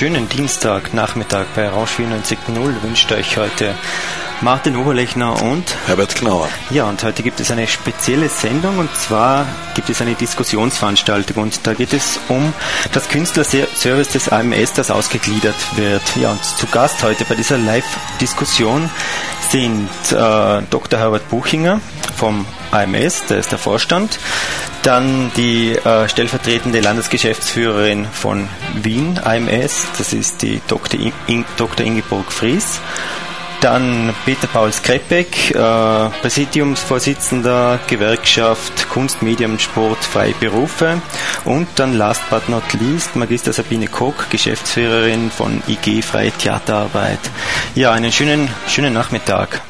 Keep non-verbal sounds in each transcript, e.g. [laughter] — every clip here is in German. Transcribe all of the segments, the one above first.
schönen Dienstagnachmittag bei Rausch 94.0 wünscht euch heute Martin Oberlechner und Herbert Knauer. Ja, und heute gibt es eine spezielle Sendung und zwar gibt es eine Diskussionsveranstaltung und da geht es um das Künstlerservice des AMS, das ausgegliedert wird. Ja, und zu Gast heute bei dieser Live-Diskussion sind äh, Dr. Herbert Buchinger vom AMS, der ist der Vorstand, dann die äh, stellvertretende Landesgeschäftsführerin von Wien AMS, das ist die Dr. In Dr. Ingeborg Fries dann Peter Paul Skrepeck, äh, Präsidiumsvorsitzender, Gewerkschaft Kunst, Medium, Sport, Freie Berufe. Und dann last but not least Magister Sabine Koch, Geschäftsführerin von IG Freie Theaterarbeit. Ja, einen schönen, schönen Nachmittag.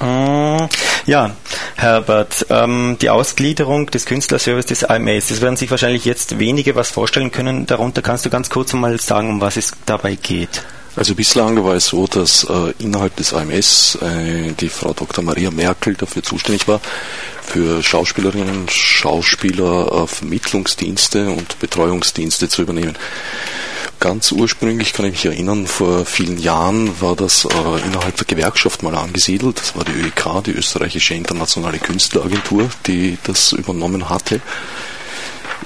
Mm, ja, Herbert, ähm, die Ausgliederung des Künstlerservice des AMS, das werden sich wahrscheinlich jetzt wenige was vorstellen können. Darunter kannst du ganz kurz mal sagen, um was es dabei geht. Also bislang war es so, dass äh, innerhalb des AMS äh, die Frau Dr. Maria Merkel dafür zuständig war, für Schauspielerinnen, Schauspieler äh, Vermittlungsdienste und Betreuungsdienste zu übernehmen. Ganz ursprünglich kann ich mich erinnern, vor vielen Jahren war das äh, innerhalb der Gewerkschaft mal angesiedelt. Das war die ÖEK, die österreichische internationale Künstleragentur, die das übernommen hatte.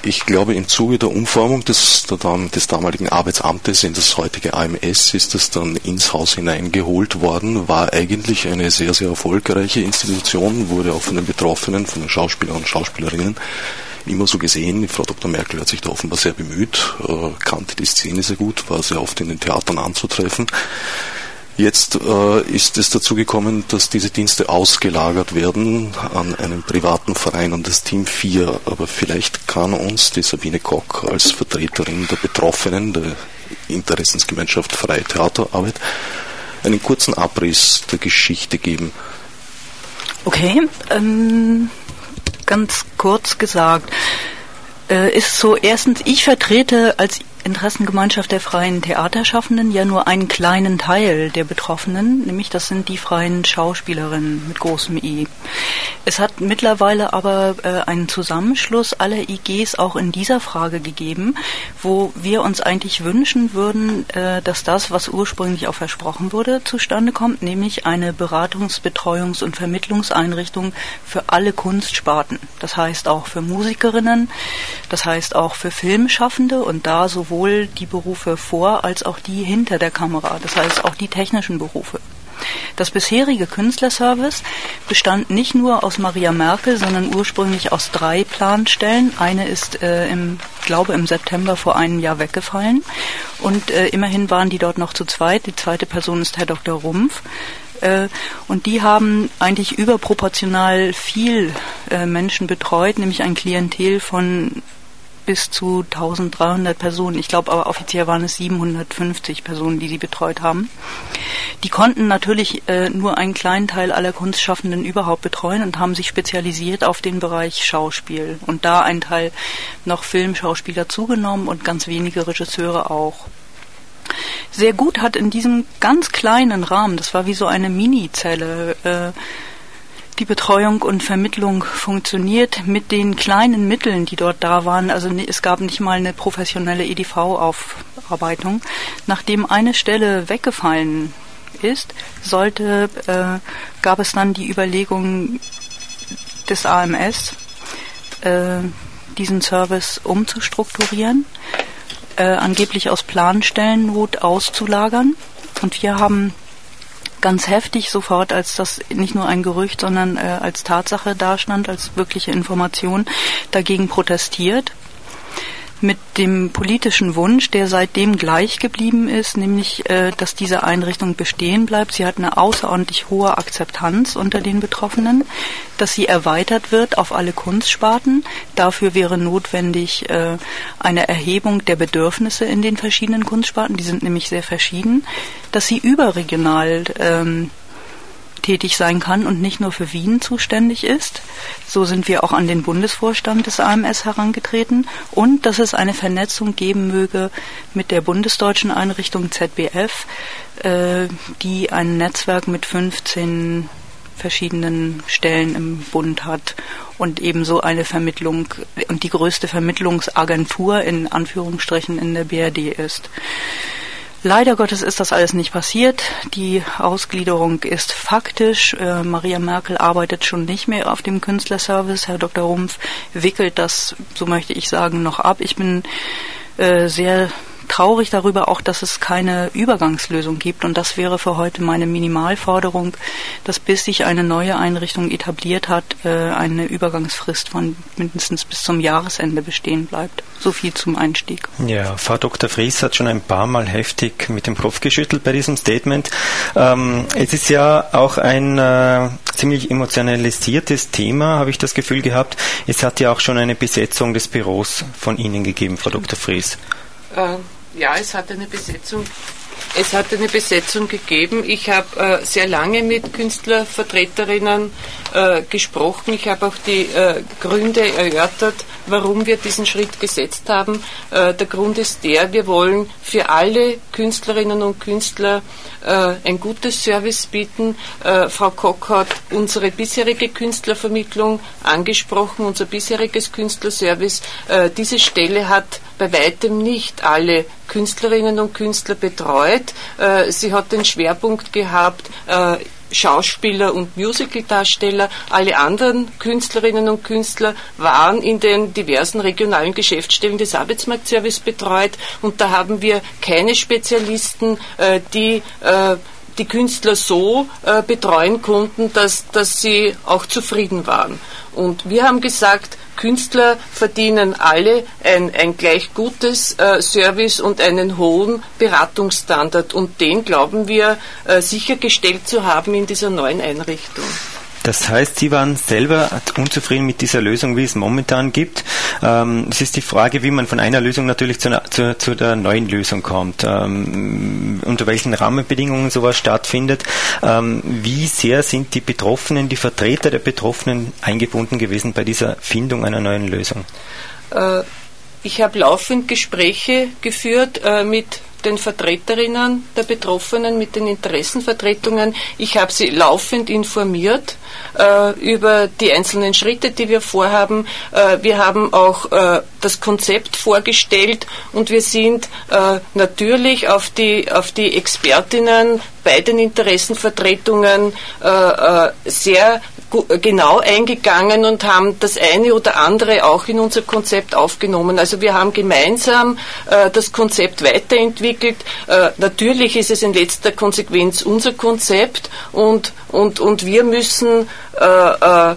Ich glaube, im Zuge der Umformung des, des damaligen Arbeitsamtes in das heutige AMS ist es dann ins Haus hineingeholt worden, war eigentlich eine sehr, sehr erfolgreiche Institution, wurde auch von den Betroffenen, von den Schauspielern und Schauspielerinnen immer so gesehen. Frau Dr. Merkel hat sich da offenbar sehr bemüht, äh, kannte die Szene sehr gut, war sehr oft in den Theatern anzutreffen. Jetzt äh, ist es dazu gekommen, dass diese Dienste ausgelagert werden an einen privaten Verein, an das Team 4. Aber vielleicht kann uns die Sabine Koch als Vertreterin der Betroffenen, der Interessensgemeinschaft Freie Theaterarbeit, einen kurzen Abriss der Geschichte geben. Okay, ähm, ganz kurz gesagt, äh, ist so erstens, ich vertrete als Interessengemeinschaft der freien Theaterschaffenden ja nur einen kleinen Teil der Betroffenen, nämlich das sind die freien Schauspielerinnen mit großem I. Es hat mittlerweile aber äh, einen Zusammenschluss aller IGs auch in dieser Frage gegeben, wo wir uns eigentlich wünschen würden, äh, dass das, was ursprünglich auch versprochen wurde, zustande kommt, nämlich eine Beratungs-, Betreuungs- und Vermittlungseinrichtung für alle Kunstsparten. Das heißt auch für Musikerinnen, das heißt auch für Filmschaffende und da sowohl sowohl die Berufe vor als auch die hinter der Kamera, das heißt auch die technischen Berufe. Das bisherige Künstlerservice bestand nicht nur aus Maria Merkel, sondern ursprünglich aus drei Planstellen. Eine ist, äh, im, glaube im September vor einem Jahr weggefallen und äh, immerhin waren die dort noch zu zweit. Die zweite Person ist Herr Dr. Rumpf. Äh, und die haben eigentlich überproportional viel äh, Menschen betreut, nämlich ein Klientel von bis zu 1300 Personen. Ich glaube aber offiziell waren es 750 Personen, die sie betreut haben. Die konnten natürlich äh, nur einen kleinen Teil aller Kunstschaffenden überhaupt betreuen und haben sich spezialisiert auf den Bereich Schauspiel. Und da ein Teil noch Filmschauspieler zugenommen und ganz wenige Regisseure auch. Sehr gut hat in diesem ganz kleinen Rahmen, das war wie so eine Mini-Zelle, äh, die Betreuung und Vermittlung funktioniert mit den kleinen Mitteln, die dort da waren. Also es gab nicht mal eine professionelle EDV-Aufarbeitung. Nachdem eine Stelle weggefallen ist, sollte, äh, gab es dann die Überlegung des AMS, äh, diesen Service umzustrukturieren, äh, angeblich aus Planstellennot auszulagern. Und wir haben ganz heftig sofort, als das nicht nur ein Gerücht, sondern äh, als Tatsache dastand, als wirkliche Information, dagegen protestiert mit dem politischen Wunsch, der seitdem gleich geblieben ist, nämlich, äh, dass diese Einrichtung bestehen bleibt. Sie hat eine außerordentlich hohe Akzeptanz unter den Betroffenen, dass sie erweitert wird auf alle Kunstsparten. Dafür wäre notwendig äh, eine Erhebung der Bedürfnisse in den verschiedenen Kunstsparten. Die sind nämlich sehr verschieden, dass sie überregional ähm, tätig sein kann und nicht nur für Wien zuständig ist. So sind wir auch an den Bundesvorstand des AMS herangetreten und dass es eine Vernetzung geben möge mit der bundesdeutschen Einrichtung ZBF, äh, die ein Netzwerk mit 15 verschiedenen Stellen im Bund hat und ebenso eine Vermittlung und die größte Vermittlungsagentur in Anführungsstrichen in der BRD ist. Leider Gottes ist das alles nicht passiert. Die Ausgliederung ist faktisch. Äh, Maria Merkel arbeitet schon nicht mehr auf dem Künstlerservice. Herr Dr. Rumpf wickelt das, so möchte ich sagen, noch ab. Ich bin äh, sehr traurig darüber auch, dass es keine Übergangslösung gibt. Und das wäre für heute meine Minimalforderung, dass bis sich eine neue Einrichtung etabliert hat, äh, eine Übergangsfrist von mindestens bis zum Jahresende bestehen bleibt. So viel zum Einstieg. Ja, Frau Dr. Fries hat schon ein paar Mal heftig mit dem Kopf geschüttelt bei diesem Statement. Ähm, es ist ja auch ein äh, ziemlich emotionalisiertes Thema, habe ich das Gefühl gehabt. Es hat ja auch schon eine Besetzung des Büros von Ihnen gegeben, Frau Dr. Fries. Äh, ja, es hat eine Besetzung. Es hat eine Besetzung gegeben. Ich habe äh, sehr lange mit Künstlervertreterinnen äh, gesprochen. Ich habe auch die äh, Gründe erörtert, warum wir diesen Schritt gesetzt haben. Äh, der Grund ist der, wir wollen für alle Künstlerinnen und Künstler äh, ein gutes Service bieten. Äh, Frau Koch hat unsere bisherige Künstlervermittlung angesprochen, unser bisheriges Künstlerservice. diese Stelle hat bei weitem nicht alle Künstlerinnen und Künstler betreut. sie hat den Schwerpunkt gehabt, Schauspieler und Musicaldarsteller. Alle anderen Künstlerinnen und Künstler waren in den diversen regionalen Geschäftsstellen des Arbeitsmarktservice betreut und da haben wir keine Spezialisten, äh, die äh, die Künstler so äh, betreuen konnten, dass, dass sie auch zufrieden waren. Und wir haben gesagt, Künstler verdienen alle ein, ein gleich gutes äh, Service und einen hohen Beratungsstandard. Und den glauben wir äh, sichergestellt zu haben in dieser neuen Einrichtung. Das heißt, Sie waren selber unzufrieden mit dieser Lösung, wie es momentan gibt. Ähm, es ist die Frage, wie man von einer Lösung natürlich zu, zu, zu der neuen Lösung kommt, ähm, unter welchen Rahmenbedingungen sowas stattfindet. Ähm, wie sehr sind die Betroffenen, die Vertreter der Betroffenen eingebunden gewesen bei dieser Findung einer neuen Lösung? Äh, ich habe laufend Gespräche geführt äh, mit den Vertreterinnen der Betroffenen, mit den Interessenvertretungen. Ich habe sie laufend informiert äh, über die einzelnen Schritte, die wir vorhaben. Äh, wir haben auch äh, das Konzept vorgestellt und wir sind äh, natürlich auf die, auf die Expertinnen bei den Interessenvertretungen äh, äh, sehr genau eingegangen und haben das eine oder andere auch in unser Konzept aufgenommen. Also wir haben gemeinsam äh, das Konzept weiterentwickelt. Äh, natürlich ist es in letzter Konsequenz unser Konzept und, und, und wir müssen äh, äh,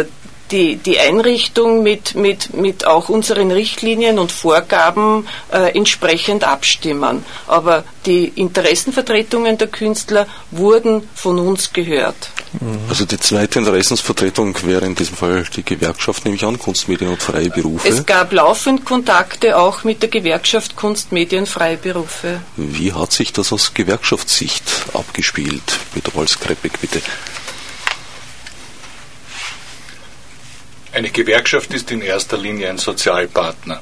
äh die, die Einrichtung mit, mit, mit auch unseren Richtlinien und Vorgaben äh, entsprechend abstimmen. Aber die Interessenvertretungen der Künstler wurden von uns gehört. Mhm. Also die zweite Interessensvertretung wäre in diesem Fall die Gewerkschaft, nehme ich an, Kunstmedien und freie Berufe. Es gab laufend Kontakte auch mit der Gewerkschaft Kunstmedien freie Berufe. Wie hat sich das aus Gewerkschaftssicht abgespielt? Peter Walz-Kreppig, bitte. Eine Gewerkschaft ist in erster Linie ein Sozialpartner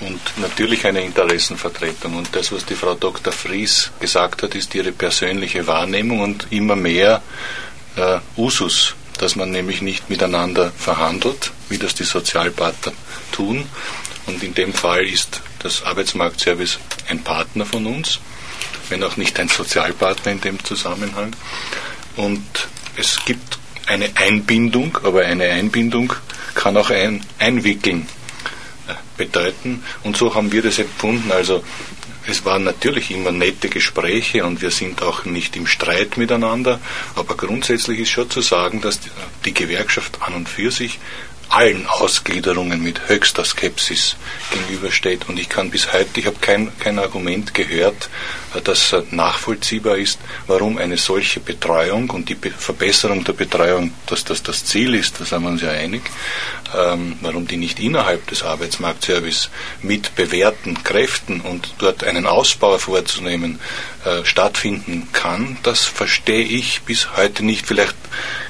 und natürlich eine Interessenvertretung. Und das, was die Frau Dr. Fries gesagt hat, ist ihre persönliche Wahrnehmung und immer mehr äh, Usus, dass man nämlich nicht miteinander verhandelt, wie das die Sozialpartner tun. Und in dem Fall ist das Arbeitsmarktservice ein Partner von uns, wenn auch nicht ein Sozialpartner in dem Zusammenhang. Und es gibt eine Einbindung, aber eine Einbindung kann auch ein Einwickeln äh, bedeuten. Und so haben wir das empfunden. Also es waren natürlich immer nette Gespräche und wir sind auch nicht im Streit miteinander, aber grundsätzlich ist schon zu sagen, dass die Gewerkschaft an und für sich allen Ausgliederungen mit höchster Skepsis gegenübersteht. Und ich kann bis heute, ich habe kein, kein Argument gehört, äh, das äh, nachvollziehbar ist, warum eine solche Betreuung und die Be Verbesserung der Betreuung, dass das das Ziel ist, da sind wir uns ja einig, ähm, warum die nicht innerhalb des Arbeitsmarktservice mit bewährten Kräften und dort einen Ausbau vorzunehmen äh, stattfinden kann, das verstehe ich bis heute nicht. Vielleicht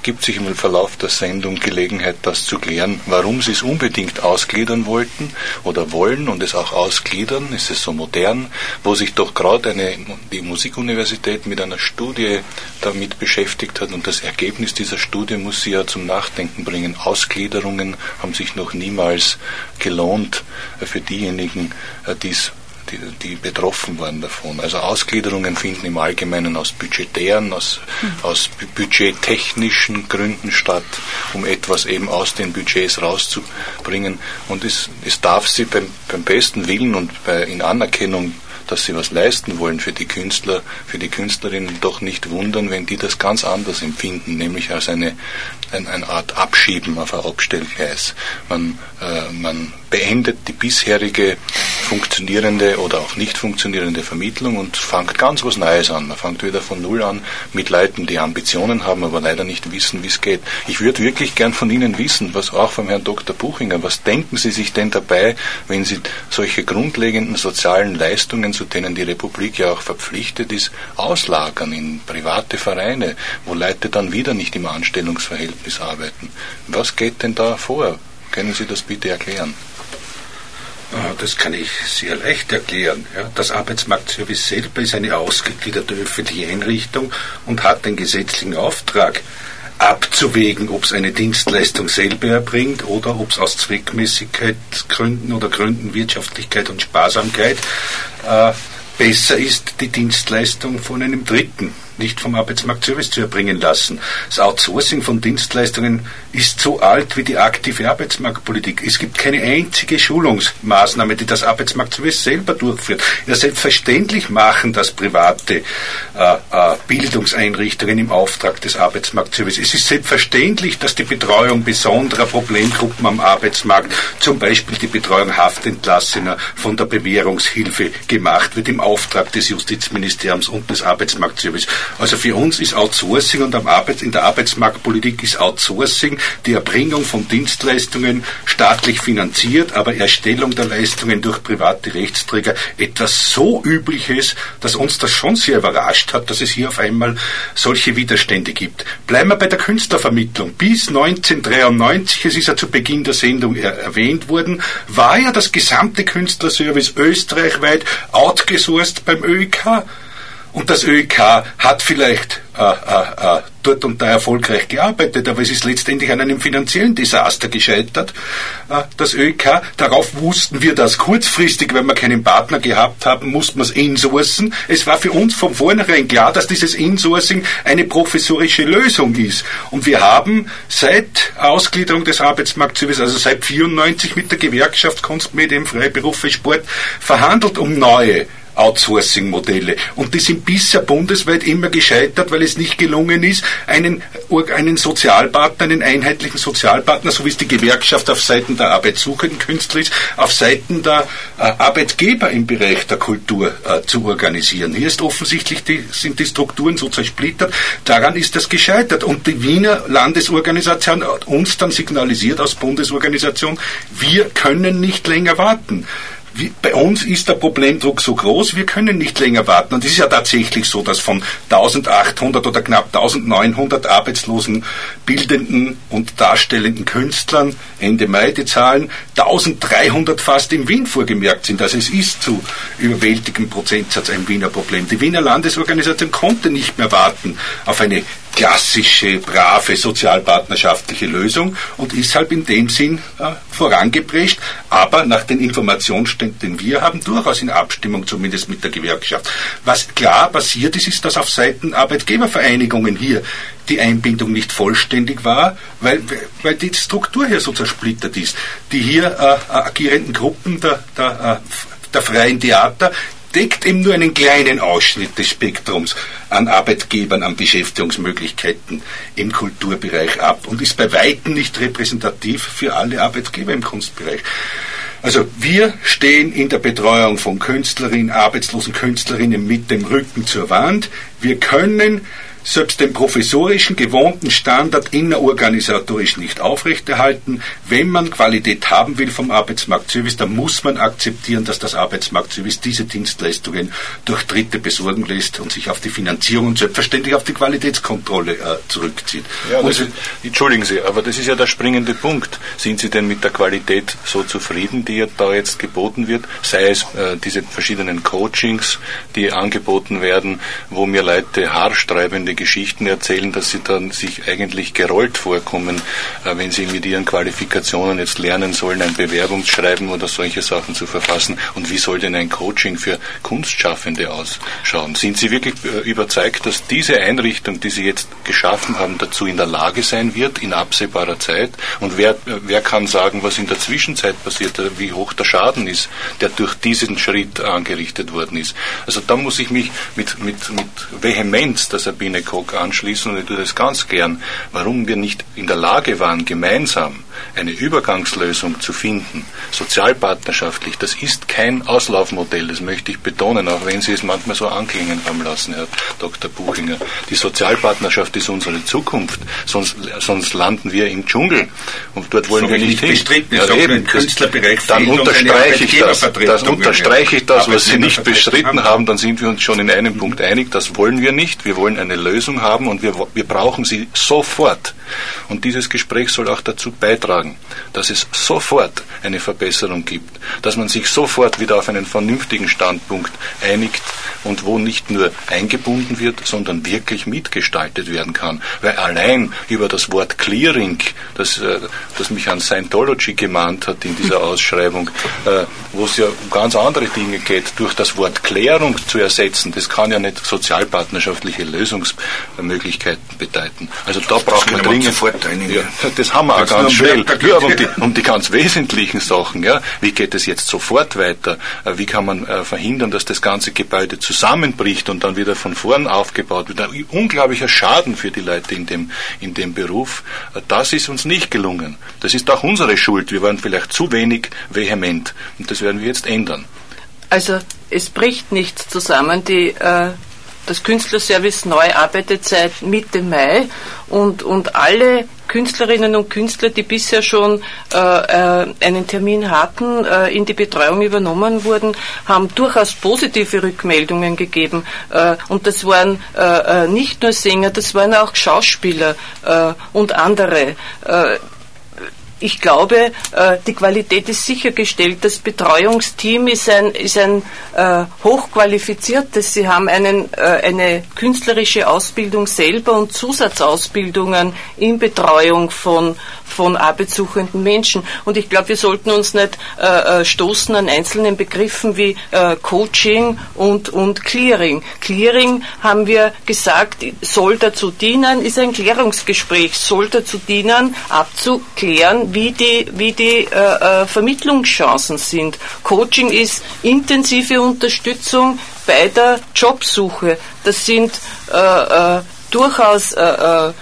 gibt sich im Verlauf der Sendung Gelegenheit, das zu klären warum sie es unbedingt ausgliedern wollten oder wollen und es auch ausgliedern, ist es so modern, wo sich doch gerade eine, die Musikuniversität mit einer Studie damit beschäftigt hat und das Ergebnis dieser Studie muss sie ja zum Nachdenken bringen. Ausgliederungen haben sich noch niemals gelohnt für diejenigen, äh, die es die, die betroffen waren davon. Also Ausgliederungen finden im Allgemeinen aus budgetären, aus, mhm. aus budgettechnischen Gründen statt, um etwas eben aus den Budgets rauszubringen. Und es, es darf sie beim, beim besten Willen und bei, in Anerkennung dass sie was leisten wollen für die Künstler, für die Künstlerinnen, doch nicht wundern, wenn die das ganz anders empfinden, nämlich als eine, eine, eine Art Abschieben auf ein Abstellgleis. Man, äh, man beendet die bisherige funktionierende oder auch nicht funktionierende Vermittlung und fängt ganz was Neues an. Man fängt wieder von Null an mit Leuten, die Ambitionen haben, aber leider nicht wissen, wie es geht. Ich würde wirklich gern von Ihnen wissen, was auch vom Herrn Dr. Buchinger, was denken Sie sich denn dabei, wenn Sie solche grundlegenden sozialen Leistungen zu denen die Republik ja auch verpflichtet ist, auslagern in private Vereine, wo Leute dann wieder nicht im Anstellungsverhältnis arbeiten. Was geht denn da vor? Können Sie das bitte erklären? Ah, das kann ich sehr leicht erklären. Das Arbeitsmarktservice selber ist eine ausgegliederte öffentliche Einrichtung und hat den gesetzlichen Auftrag, abzuwägen, ob es eine Dienstleistung selber erbringt oder ob es aus Zweckmäßigkeitsgründen oder Gründen Wirtschaftlichkeit und Sparsamkeit äh, besser ist, die Dienstleistung von einem Dritten nicht vom Arbeitsmarktservice zu erbringen lassen. Das Outsourcing von Dienstleistungen ist so alt wie die aktive Arbeitsmarktpolitik. Es gibt keine einzige Schulungsmaßnahme, die das Arbeitsmarktservice selber durchführt. Ja, selbstverständlich machen das private äh, äh, Bildungseinrichtungen im Auftrag des Arbeitsmarktservice. Es ist selbstverständlich, dass die Betreuung besonderer Problemgruppen am Arbeitsmarkt, zum Beispiel die Betreuung Haftentlassener von der Bewährungshilfe gemacht wird im Auftrag des Justizministeriums und des Arbeitsmarktservice. Also für uns ist Outsourcing und in der Arbeitsmarktpolitik ist Outsourcing die Erbringung von Dienstleistungen staatlich finanziert, aber Erstellung der Leistungen durch private Rechtsträger etwas so Übliches, dass uns das schon sehr überrascht hat, dass es hier auf einmal solche Widerstände gibt. Bleiben wir bei der Künstlervermittlung. Bis 1993, es ist ja zu Beginn der Sendung erwähnt worden, war ja das gesamte Künstlerservice österreichweit outgesourced beim ÖIK. Und das ÖEK hat vielleicht äh, äh, äh, dort und da erfolgreich gearbeitet, aber es ist letztendlich an einem finanziellen Desaster gescheitert. Äh, das ÖEK, darauf wussten wir das kurzfristig, wenn wir keinen Partner gehabt haben, mussten wir es insourcen. Es war für uns von vornherein klar, dass dieses Insourcing eine professorische Lösung ist. Und wir haben seit Ausgliederung des Arbeitsmarktservice, also seit 94 mit der Gewerkschaft Kunstmedien, Freiberufe, Sport verhandelt um neue Outsourcing-Modelle. Und die sind bisher bundesweit immer gescheitert, weil es nicht gelungen ist, einen, einen Sozialpartner, einen einheitlichen Sozialpartner, so wie es die Gewerkschaft auf Seiten der arbeitssuchenden Künstler ist, auf Seiten der äh, Arbeitgeber im Bereich der Kultur äh, zu organisieren. Hier ist offensichtlich die, sind die Strukturen so zersplittert. Daran ist das gescheitert. Und die Wiener Landesorganisation hat uns dann signalisiert als Bundesorganisation, wir können nicht länger warten bei uns ist der Problemdruck so groß, wir können nicht länger warten. Und es ist ja tatsächlich so, dass von 1800 oder knapp 1900 arbeitslosen bildenden und darstellenden Künstlern Ende Mai die Zahlen 1300 fast in Wien vorgemerkt sind. Also es ist zu überwältigem Prozentsatz ein Wiener Problem. Die Wiener Landesorganisation konnte nicht mehr warten auf eine klassische, brave sozialpartnerschaftliche Lösung und ist halt in dem Sinn äh, vorangeprescht, aber nach den Informationsständen, den wir haben, durchaus in Abstimmung zumindest mit der Gewerkschaft. Was klar passiert ist, ist, dass auf Seiten Arbeitgebervereinigungen hier die Einbindung nicht vollständig war, weil, weil die Struktur hier so zersplittert ist. Die hier äh, agierenden Gruppen der, der, äh, der freien Theater deckt eben nur einen kleinen Ausschnitt des Spektrums an Arbeitgebern, an Beschäftigungsmöglichkeiten im Kulturbereich ab und ist bei weitem nicht repräsentativ für alle Arbeitgeber im Kunstbereich. Also wir stehen in der Betreuung von Künstlerinnen, arbeitslosen Künstlerinnen mit dem Rücken zur Wand. Wir können selbst den professorischen gewohnten Standard innerorganisatorisch nicht aufrechterhalten. Wenn man Qualität haben will vom Arbeitsmarktservice, dann muss man akzeptieren, dass das Arbeitsmarktservice diese Dienstleistungen durch Dritte besorgen lässt und sich auf die Finanzierung und selbstverständlich auf die Qualitätskontrolle äh, zurückzieht. Ja, ist, entschuldigen Sie, aber das ist ja der springende Punkt. Sind Sie denn mit der Qualität so zufrieden, die da jetzt geboten wird? Sei es äh, diese verschiedenen Coachings, die angeboten werden, wo mir Leute haarstreibende Geschichten erzählen, dass sie dann sich eigentlich gerollt vorkommen, äh, wenn sie mit ihren Qualifikationen jetzt lernen sollen, ein Bewerbungsschreiben oder solche Sachen zu verfassen. Und wie soll denn ein Coaching für Kunstschaffende ausschauen? Sind Sie wirklich äh, überzeugt, dass diese Einrichtung, die Sie jetzt geschaffen haben, dazu in der Lage sein wird, in absehbarer Zeit? Und wer, äh, wer kann sagen, was in der Zwischenzeit passiert, wie hoch der Schaden ist, der durch diesen Schritt angerichtet worden ist? Also da muss ich mich mit, mit, mit Vehemenz der Sabine Koch anschließen und ich tue das ganz gern, warum wir nicht in der Lage waren, gemeinsam eine Übergangslösung zu finden, sozialpartnerschaftlich, das ist kein Auslaufmodell, das möchte ich betonen, auch wenn Sie es manchmal so anklingen haben lassen, Herr Dr. Buchinger. Die Sozialpartnerschaft ist unsere Zukunft, sonst, sonst landen wir im Dschungel und dort wollen so wir nicht hin. Ja, eben, Künstlerbereich dann unterstreiche ich das, das unterstreiche ich das, was Sie nicht bestritten haben, dann sind wir uns schon in einem Punkt einig, das wollen wir nicht, wir wollen eine Lösung haben und wir, wir brauchen sie sofort. Und dieses Gespräch soll auch dazu beitragen, dass es sofort eine Verbesserung gibt, dass man sich sofort wieder auf einen vernünftigen Standpunkt einigt und wo nicht nur eingebunden wird, sondern wirklich mitgestaltet werden kann. Weil allein über das Wort Clearing, das, äh, das mich an Scientology gemahnt hat in dieser [laughs] Ausschreibung, äh, wo es ja um ganz andere Dinge geht, durch das Wort Klärung zu ersetzen, das kann ja nicht sozialpartnerschaftliche Lösungsmöglichkeiten bedeuten. Also da braucht man dringend. Ja, das haben wir auch ganz schnell. Ja, um, die, um die ganz wesentlichen Sachen. Ja. Wie geht es jetzt sofort weiter? Äh, wie kann man äh, verhindern, dass das ganze Gebäude zusammenbricht und dann wieder von vorn aufgebaut wird? Ein unglaublicher Schaden für die Leute in dem, in dem Beruf. Äh, das ist uns nicht gelungen. Das ist auch unsere Schuld. Wir waren vielleicht zu wenig vehement. Und das werden wir jetzt ändern. Also es bricht nichts zusammen. Die äh, das Künstlerservice neu arbeitet seit Mitte Mai und, und alle Künstlerinnen und Künstler, die bisher schon äh, äh, einen Termin hatten, äh, in die Betreuung übernommen wurden, haben durchaus positive Rückmeldungen gegeben. Äh, und das waren äh, äh, nicht nur Sänger, das waren auch Schauspieler und andere ich glaube, äh, die Qualität ist sichergestellt. Das Betreuungsteam ist ein, ist ein äh, hochqualifiziertes. Sie haben einen, äh, eine künstlerische Ausbildung selber und Zusatzausbildungen in Betreuung von, von arbeitssuchenden Menschen. Und ich glaube, wir sollten uns nicht stoßen an einzelnen Begriffen wie Coaching und, und Clearing. Clearing, haben wir gesagt, soll dazu dienen, ist ein Klärungsgespräch, soll dazu dienen, abzuklären, wie die, wie die äh, äh, Vermittlungschancen sind. Coaching ist intensive Unterstützung bei der Jobsuche. Das sind äh, äh durchaus äh, äh,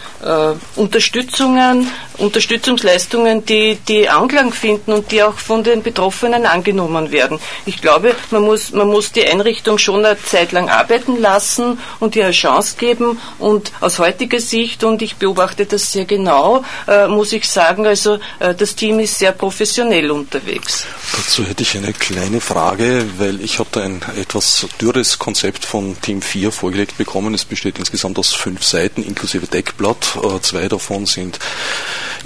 Unterstützungen, Unterstützungsleistungen, die, die Anklang finden und die auch von den Betroffenen angenommen werden. Ich glaube, man muss, man muss die Einrichtung schon eine Zeit lang arbeiten lassen und ihr eine Chance geben. Und aus heutiger Sicht, und ich beobachte das sehr genau, äh, muss ich sagen, also äh, das Team ist sehr professionell unterwegs. Dazu hätte ich eine kleine Frage, weil ich hatte ein etwas dürres Konzept von Team 4 vorgelegt bekommen. Es besteht insgesamt aus fünf Seiten inklusive Deckblatt. Äh, zwei davon sind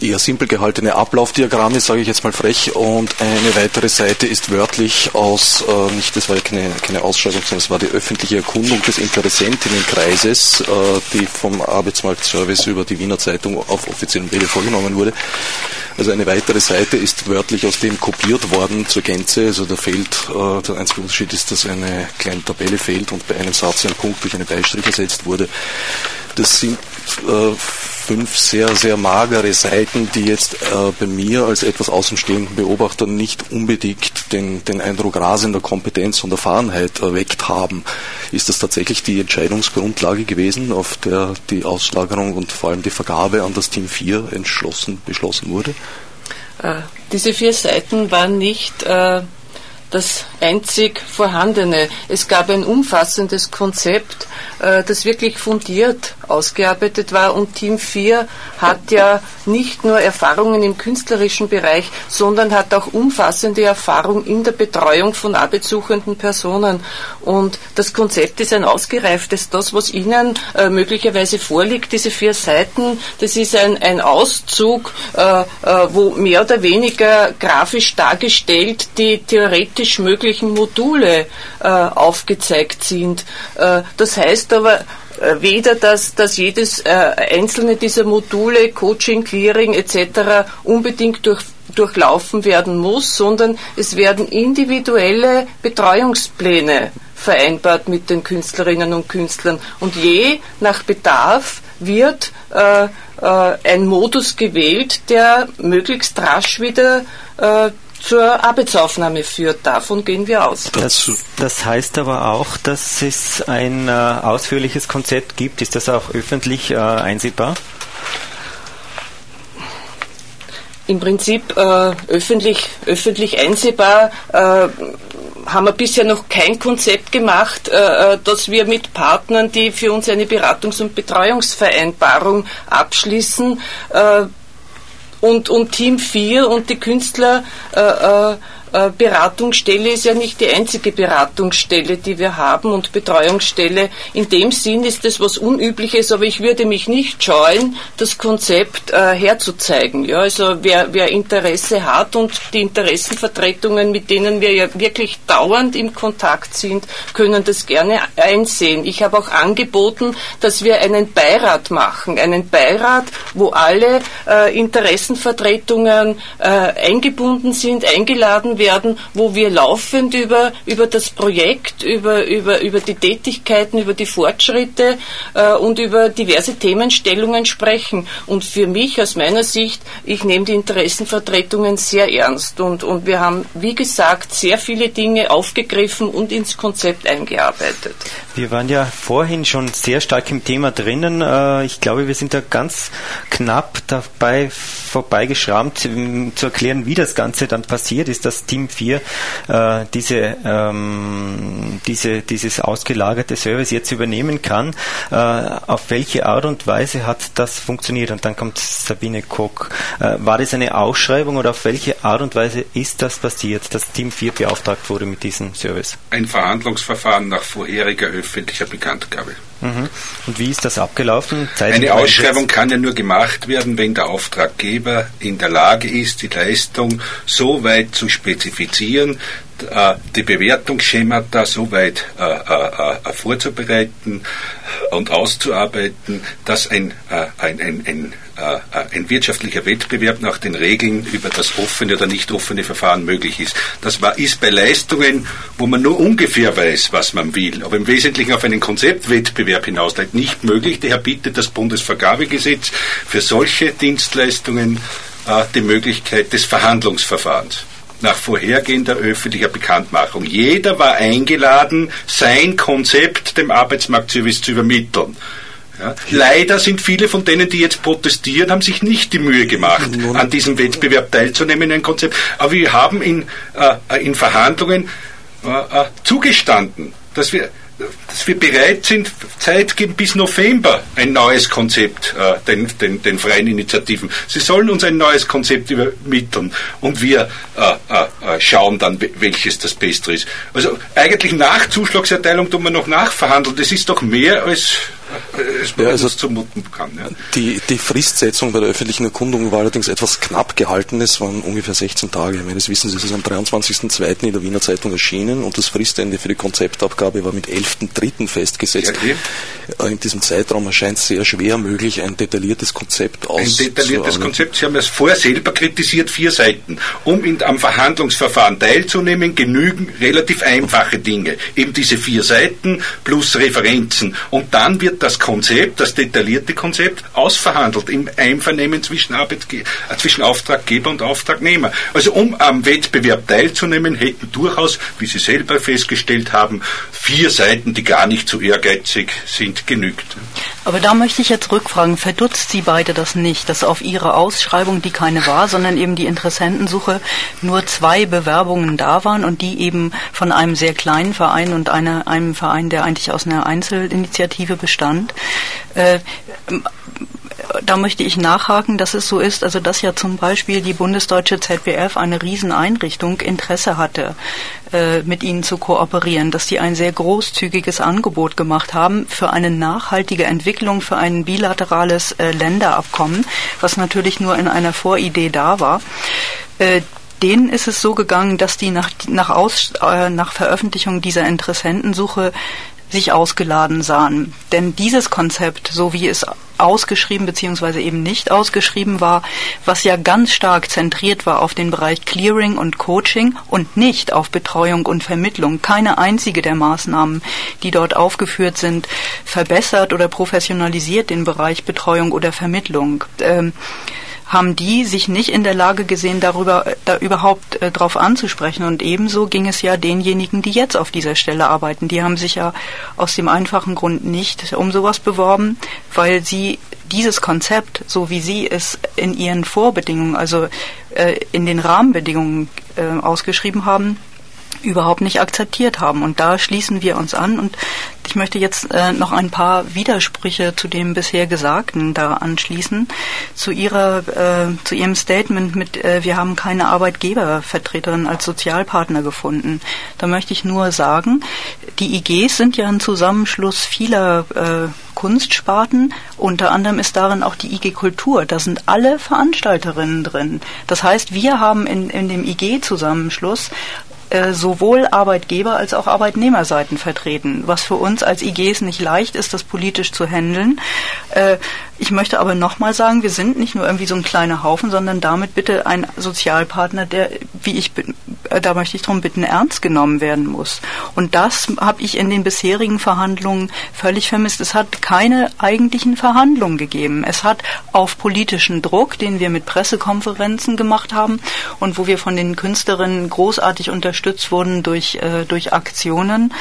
eher simpel gehaltene Ablaufdiagramme, sage ich jetzt mal frech, und eine weitere Seite ist wörtlich aus, äh, nicht, das war ja keine, keine Ausschreibung, sondern es war die öffentliche Erkundung des Interessentinnenkreises, äh, die vom Arbeitsmarktservice über die Wiener Zeitung auf offiziellen Wege vorgenommen wurde. Also eine weitere Seite ist wörtlich aus dem kopiert worden zur Gänze, also da fehlt, äh, der einzige Unterschied ist, dass eine kleine Tabelle fehlt und bei einem Satz ein Punkt durch einen Beistrich ersetzt wurde. Das sind fünf sehr, sehr magere Seiten, die jetzt äh, bei mir als etwas außenstehenden Beobachter nicht unbedingt den, den Eindruck rasender Kompetenz und Erfahrenheit erweckt haben. Ist das tatsächlich die Entscheidungsgrundlage gewesen, auf der die Auslagerung und vor allem die Vergabe an das Team 4 entschlossen, beschlossen wurde? Äh, diese vier Seiten waren nicht äh, das einzig vorhandene. Es gab ein umfassendes Konzept, äh, das wirklich fundiert ausgearbeitet war und Team 4 hat ja nicht nur Erfahrungen im künstlerischen Bereich, sondern hat auch umfassende Erfahrung in der Betreuung von arbeitssuchenden Personen. Und das Konzept ist ein ausgereiftes. Das, was Ihnen äh, möglicherweise vorliegt, diese vier Seiten, das ist ein, ein Auszug, äh, wo mehr oder weniger grafisch dargestellt die theoretisch möglichen Module äh, aufgezeigt sind. Äh, das heißt aber, äh, weder, dass, dass jedes äh, einzelne dieser Module, Coaching, Clearing etc. unbedingt durch, durchlaufen werden muss, sondern es werden individuelle Betreuungspläne vereinbart mit den Künstlerinnen und Künstlern. Und je nach Bedarf wird äh, äh, ein Modus gewählt, der möglichst rasch wieder äh, zur Arbeitsaufnahme führt. Davon gehen wir aus. Das, das heißt aber auch, dass es ein äh, ausführliches Konzept gibt. Ist das auch öffentlich äh, einsehbar? Im Prinzip äh, öffentlich, öffentlich einsehbar äh, haben wir bisher noch kein Konzept gemacht, äh, äh dass wir mit Partnern, die für uns eine Beratungs- und Betreuungsvereinbarung abschließen, äh, und, und Team 4 und die Künstler äh, äh, Beratungsstelle ist ja nicht die einzige Beratungsstelle, die wir haben und Betreuungsstelle. In dem Sinn ist es was Unübliches, aber ich würde mich nicht scheuen, das Konzept äh, herzuzeigen. Ja, also wer, wer Interesse hat und die Interessenvertretungen, mit denen wir ja wirklich dauernd im Kontakt sind, können das gerne einsehen. Ich habe auch angeboten, dass wir einen Beirat machen, einen Beirat, wo alle äh, Interessenvertretungen äh, eingebunden sind, eingeladen werden, wo wir laufend über, über das Projekt, über, über, über die Tätigkeiten, über die Fortschritte äh, und über diverse Themenstellungen sprechen. Und für mich aus meiner Sicht, ich nehme die Interessenvertretungen sehr ernst und, und wir haben, wie gesagt, sehr viele Dinge aufgegriffen und ins Konzept eingearbeitet. Wir waren ja vorhin schon sehr stark im Thema drinnen. Äh, ich glaube, wir sind da ganz knapp dabei vorbeigeschrammt, zu erklären, wie das Ganze dann passiert ist, dass Team 4 äh, diese, ähm, diese, dieses ausgelagerte Service jetzt übernehmen kann. Äh, auf welche Art und Weise hat das funktioniert? Und dann kommt Sabine Koch. Äh, war das eine Ausschreibung oder auf welche Art und Weise ist das passiert, dass Team 4 beauftragt wurde mit diesem Service? Ein Verhandlungsverfahren nach vorheriger öffentlicher Bekanntgabe. Mhm. Und wie ist das abgelaufen? Eine Ausschreibung kann ja nur gemacht werden, wenn der Auftraggeber in der Lage ist, die Leistung so weit zu spezifizieren, äh, die Bewertungsschemata so weit äh, äh, vorzubereiten und auszuarbeiten, dass ein, ein, ein, ein, ein wirtschaftlicher Wettbewerb nach den Regeln über das offene oder nicht offene Verfahren möglich ist. Das war, ist bei Leistungen, wo man nur ungefähr weiß, was man will, aber im Wesentlichen auf einen Konzeptwettbewerb hinausleitet, nicht möglich. Daher bietet das Bundesvergabegesetz für solche Dienstleistungen die Möglichkeit des Verhandlungsverfahrens nach vorhergehender öffentlicher Bekanntmachung. Jeder war eingeladen, sein Konzept dem Arbeitsmarktservice zu übermitteln. Ja. Leider sind viele von denen, die jetzt protestieren, haben sich nicht die Mühe gemacht, an diesem Wettbewerb teilzunehmen in ein Konzept. Aber wir haben in, äh, in Verhandlungen äh, äh zugestanden, dass wir dass wir bereit sind, Zeit geben bis November ein neues Konzept äh, den, den, den freien Initiativen. Sie sollen uns ein neues Konzept übermitteln und wir äh, äh, äh schauen dann, welches das Beste ist. Also eigentlich nach Zuschlagserteilung tun wir noch nachverhandeln. Das ist doch mehr als es ja, also zumuten kann. Ja. Die, die Fristsetzung bei der öffentlichen Erkundung war allerdings etwas knapp gehalten. Es waren ungefähr 16 Tage. Ich meine, das wissen Sie, es ist am 23.02. in der Wiener Zeitung erschienen und das Fristende für die Konzeptabgabe war mit 11.03. festgesetzt. Ja, in diesem Zeitraum erscheint es sehr schwer möglich, ein detailliertes Konzept auszuarbeiten. Ein detailliertes Konzept, Sie haben es vorher selber kritisiert, vier Seiten. Um in, am Verhandlungsverfahren teilzunehmen, genügen relativ einfache Dinge. Eben diese vier Seiten plus Referenzen. Und dann wird das Konzept, das detaillierte Konzept ausverhandelt im Einvernehmen zwischen, Arbeitge äh, zwischen Auftraggeber und Auftragnehmer. Also um am Wettbewerb teilzunehmen, hätten durchaus, wie Sie selber festgestellt haben, vier Seiten, die gar nicht so ehrgeizig sind, genügt. Aber da möchte ich jetzt rückfragen, verdutzt Sie beide das nicht, dass auf Ihre Ausschreibung, die keine war, sondern eben die Interessentensuche, nur zwei Bewerbungen da waren und die eben von einem sehr kleinen Verein und einer, einem Verein, der eigentlich aus einer Einzelinitiative bestand. Äh, da möchte ich nachhaken, dass es so ist, also dass ja zum Beispiel die bundesdeutsche ZBF eine Rieseneinrichtung Interesse hatte, äh, mit ihnen zu kooperieren, dass die ein sehr großzügiges Angebot gemacht haben für eine nachhaltige Entwicklung, für ein bilaterales äh, Länderabkommen, was natürlich nur in einer Voridee da war. Denen ist es so gegangen, dass die nach, nach, Aus, äh, nach Veröffentlichung dieser Interessentensuche sich ausgeladen sahen. Denn dieses Konzept, so wie es ausgeschrieben bzw. eben nicht ausgeschrieben war, was ja ganz stark zentriert war auf den Bereich Clearing und Coaching und nicht auf Betreuung und Vermittlung. Keine einzige der Maßnahmen, die dort aufgeführt sind, verbessert oder professionalisiert den Bereich Betreuung oder Vermittlung. Ähm, haben die sich nicht in der Lage gesehen, darüber da überhaupt äh, drauf anzusprechen. Und ebenso ging es ja denjenigen, die jetzt auf dieser Stelle arbeiten. Die haben sich ja aus dem einfachen Grund nicht um sowas beworben, weil sie dieses Konzept, so wie sie es in ihren Vorbedingungen, also äh, in den Rahmenbedingungen äh, ausgeschrieben haben, überhaupt nicht akzeptiert haben. Und da schließen wir uns an. Und ich möchte jetzt äh, noch ein paar Widersprüche zu dem bisher Gesagten da anschließen. Zu ihrer, äh, zu ihrem Statement mit, äh, wir haben keine Arbeitgebervertreterin als Sozialpartner gefunden. Da möchte ich nur sagen, die IGs sind ja ein Zusammenschluss vieler äh, Kunstsparten. Unter anderem ist darin auch die IG Kultur. Da sind alle Veranstalterinnen drin. Das heißt, wir haben in, in dem IG-Zusammenschluss äh, sowohl Arbeitgeber als auch Arbeitnehmerseiten vertreten, was für uns als IGs nicht leicht ist, das politisch zu handeln. Äh, ich möchte aber nochmal sagen, wir sind nicht nur irgendwie so ein kleiner Haufen, sondern damit bitte ein Sozialpartner, der, wie ich äh, da möchte ich darum bitten, ernst genommen werden muss. Und das habe ich in den bisherigen Verhandlungen völlig vermisst. Es hat keine eigentlichen Verhandlungen gegeben. Es hat auf politischen Druck, den wir mit Pressekonferenzen gemacht haben und wo wir von den Künstlerinnen großartig unterstützt wurden durch, äh, durch Aktionen,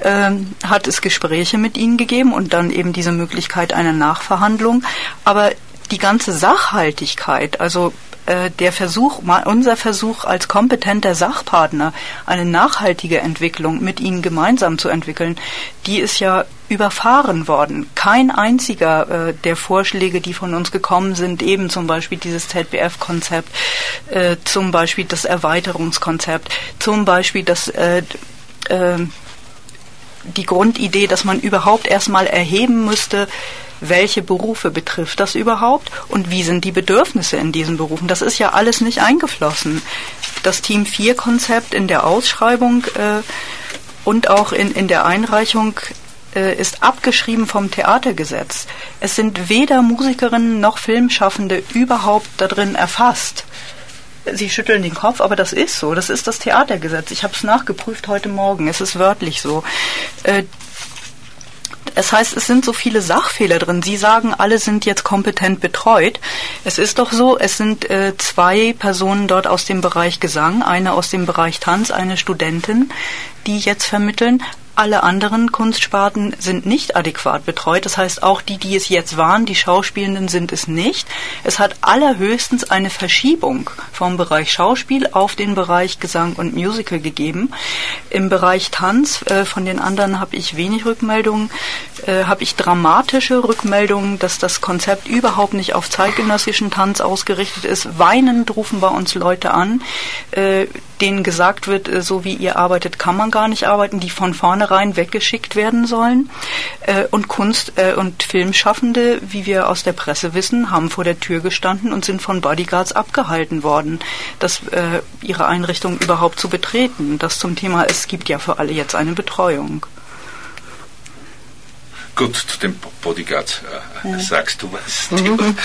äh, hat es Gespräche mit ihnen gegeben und dann eben diese Möglichkeit einer Nachverhandlung. Aber die ganze Sachhaltigkeit, also äh, der Versuch, unser Versuch als kompetenter Sachpartner, eine nachhaltige Entwicklung mit ihnen gemeinsam zu entwickeln, die ist ja überfahren worden. Kein einziger äh, der Vorschläge, die von uns gekommen sind, eben zum Beispiel dieses ZBF-Konzept, äh, zum Beispiel das Erweiterungskonzept, zum Beispiel das äh, äh, die Grundidee, dass man überhaupt erstmal erheben müsste, welche Berufe betrifft das überhaupt und wie sind die Bedürfnisse in diesen Berufen. Das ist ja alles nicht eingeflossen. Das Team 4 Konzept in der Ausschreibung äh, und auch in, in der Einreichung äh, ist abgeschrieben vom Theatergesetz. Es sind weder Musikerinnen noch Filmschaffende überhaupt darin erfasst. Sie schütteln den Kopf, aber das ist so. Das ist das Theatergesetz. Ich habe es nachgeprüft heute Morgen. Es ist wörtlich so. Äh, es heißt, es sind so viele Sachfehler drin. Sie sagen, alle sind jetzt kompetent betreut. Es ist doch so, es sind äh, zwei Personen dort aus dem Bereich Gesang, eine aus dem Bereich Tanz, eine Studentin, die jetzt vermitteln. Alle anderen Kunstsparten sind nicht adäquat betreut. Das heißt, auch die, die es jetzt waren, die Schauspielenden sind es nicht. Es hat allerhöchstens eine Verschiebung vom Bereich Schauspiel auf den Bereich Gesang und Musical gegeben. Im Bereich Tanz, äh, von den anderen habe ich wenig Rückmeldungen, äh, habe ich dramatische Rückmeldungen, dass das Konzept überhaupt nicht auf zeitgenössischen Tanz ausgerichtet ist. Weinend rufen bei uns Leute an, äh, denen gesagt wird, äh, so wie ihr arbeitet, kann man gar nicht arbeiten, die von vornherein weggeschickt werden sollen. Äh, und Kunst- äh, und Filmschaffende, wie wir aus der Presse wissen, haben vor der Tür gestanden und sind von Bodyguards abgehalten worden, das, ihre Einrichtung überhaupt zu betreten. Das zum Thema, es gibt ja für alle jetzt eine Betreuung. Gut, zu den Bodyguards äh, ja. sagst du was. [laughs] Mhm.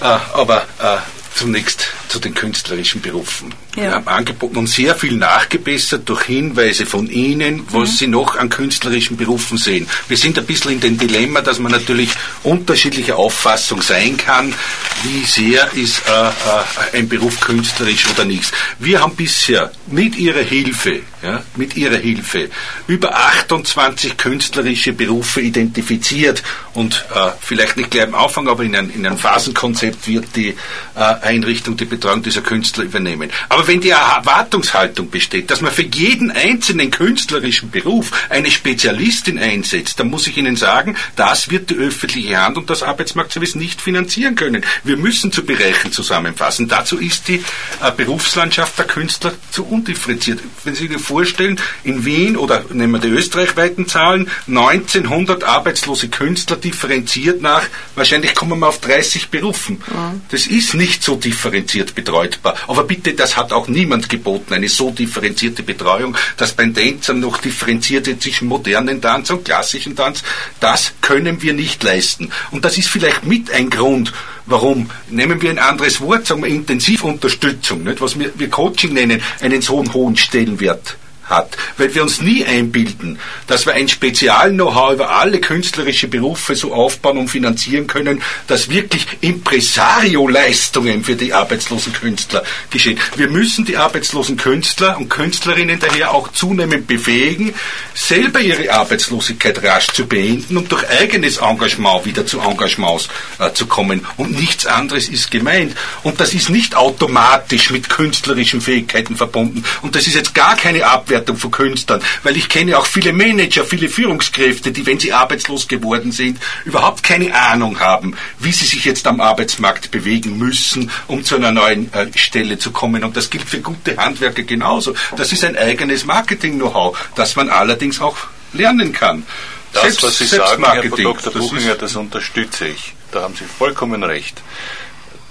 äh, aber äh, zunächst zu den künstlerischen Berufen. Ja. Wir haben angeboten und sehr viel nachgebessert durch Hinweise von Ihnen, was mhm. Sie noch an künstlerischen Berufen sehen. Wir sind ein bisschen in dem Dilemma, dass man natürlich unterschiedlicher Auffassung sein kann, wie sehr ist äh, äh, ein Beruf künstlerisch oder nicht. Wir haben bisher mit Ihrer Hilfe, ja, mit Ihrer Hilfe über 28 künstlerische Berufe identifiziert und äh, vielleicht nicht gleich am Anfang, aber in, ein, in einem Phasenkonzept wird die äh, Einrichtung die Betreuung dieser Künstler übernehmen. Aber wenn die Erwartungshaltung besteht, dass man für jeden einzelnen künstlerischen Beruf eine Spezialistin einsetzt, dann muss ich Ihnen sagen, das wird die öffentliche Hand und das Arbeitsmarktservice nicht finanzieren können. Wir müssen zu Bereichen zusammenfassen. Dazu ist die äh, Berufslandschaft der Künstler zu undifferenziert. Wenn Sie sich vorstellen, in Wien oder nehmen wir die österreichweiten Zahlen, 1900 arbeitslose Künstler differenziert nach, wahrscheinlich kommen wir auf 30 Berufen. Das ist nicht so differenziert betreutbar. Aber bitte, das hat auch niemand geboten, eine so differenzierte Betreuung, dass beim Tänzern noch differenzierte zwischen modernen Tanz und klassischen Tanz, das können wir nicht leisten. Und das ist vielleicht mit ein Grund, warum, nehmen wir ein anderes Wort, sagen wir Intensivunterstützung, nicht, was wir, wir Coaching nennen, einen so hohen Stellenwert hat, weil wir uns nie einbilden, dass wir ein Spezial-Know-how über alle künstlerische Berufe so aufbauen und finanzieren können, dass wirklich Impresario-Leistungen für die arbeitslosen Künstler geschehen. Wir müssen die arbeitslosen Künstler und Künstlerinnen daher auch zunehmend befähigen, selber ihre Arbeitslosigkeit rasch zu beenden und durch eigenes Engagement wieder zu Engagements äh, zu kommen. Und nichts anderes ist gemeint. Und das ist nicht automatisch mit künstlerischen Fähigkeiten verbunden. Und das ist jetzt gar keine Abwehr Aufwertung von Künstlern, weil ich kenne auch viele Manager, viele Führungskräfte, die, wenn sie arbeitslos geworden sind, überhaupt keine Ahnung haben, wie sie sich jetzt am Arbeitsmarkt bewegen müssen, um zu einer neuen äh, Stelle zu kommen. Und das gilt für gute Handwerker genauso. Das ist ein eigenes Marketing-Know-how, das man allerdings auch lernen kann. Das, Selbst, was Sie sagen, Herr Dr. Buchinger, das unterstütze ich. Da haben Sie vollkommen recht.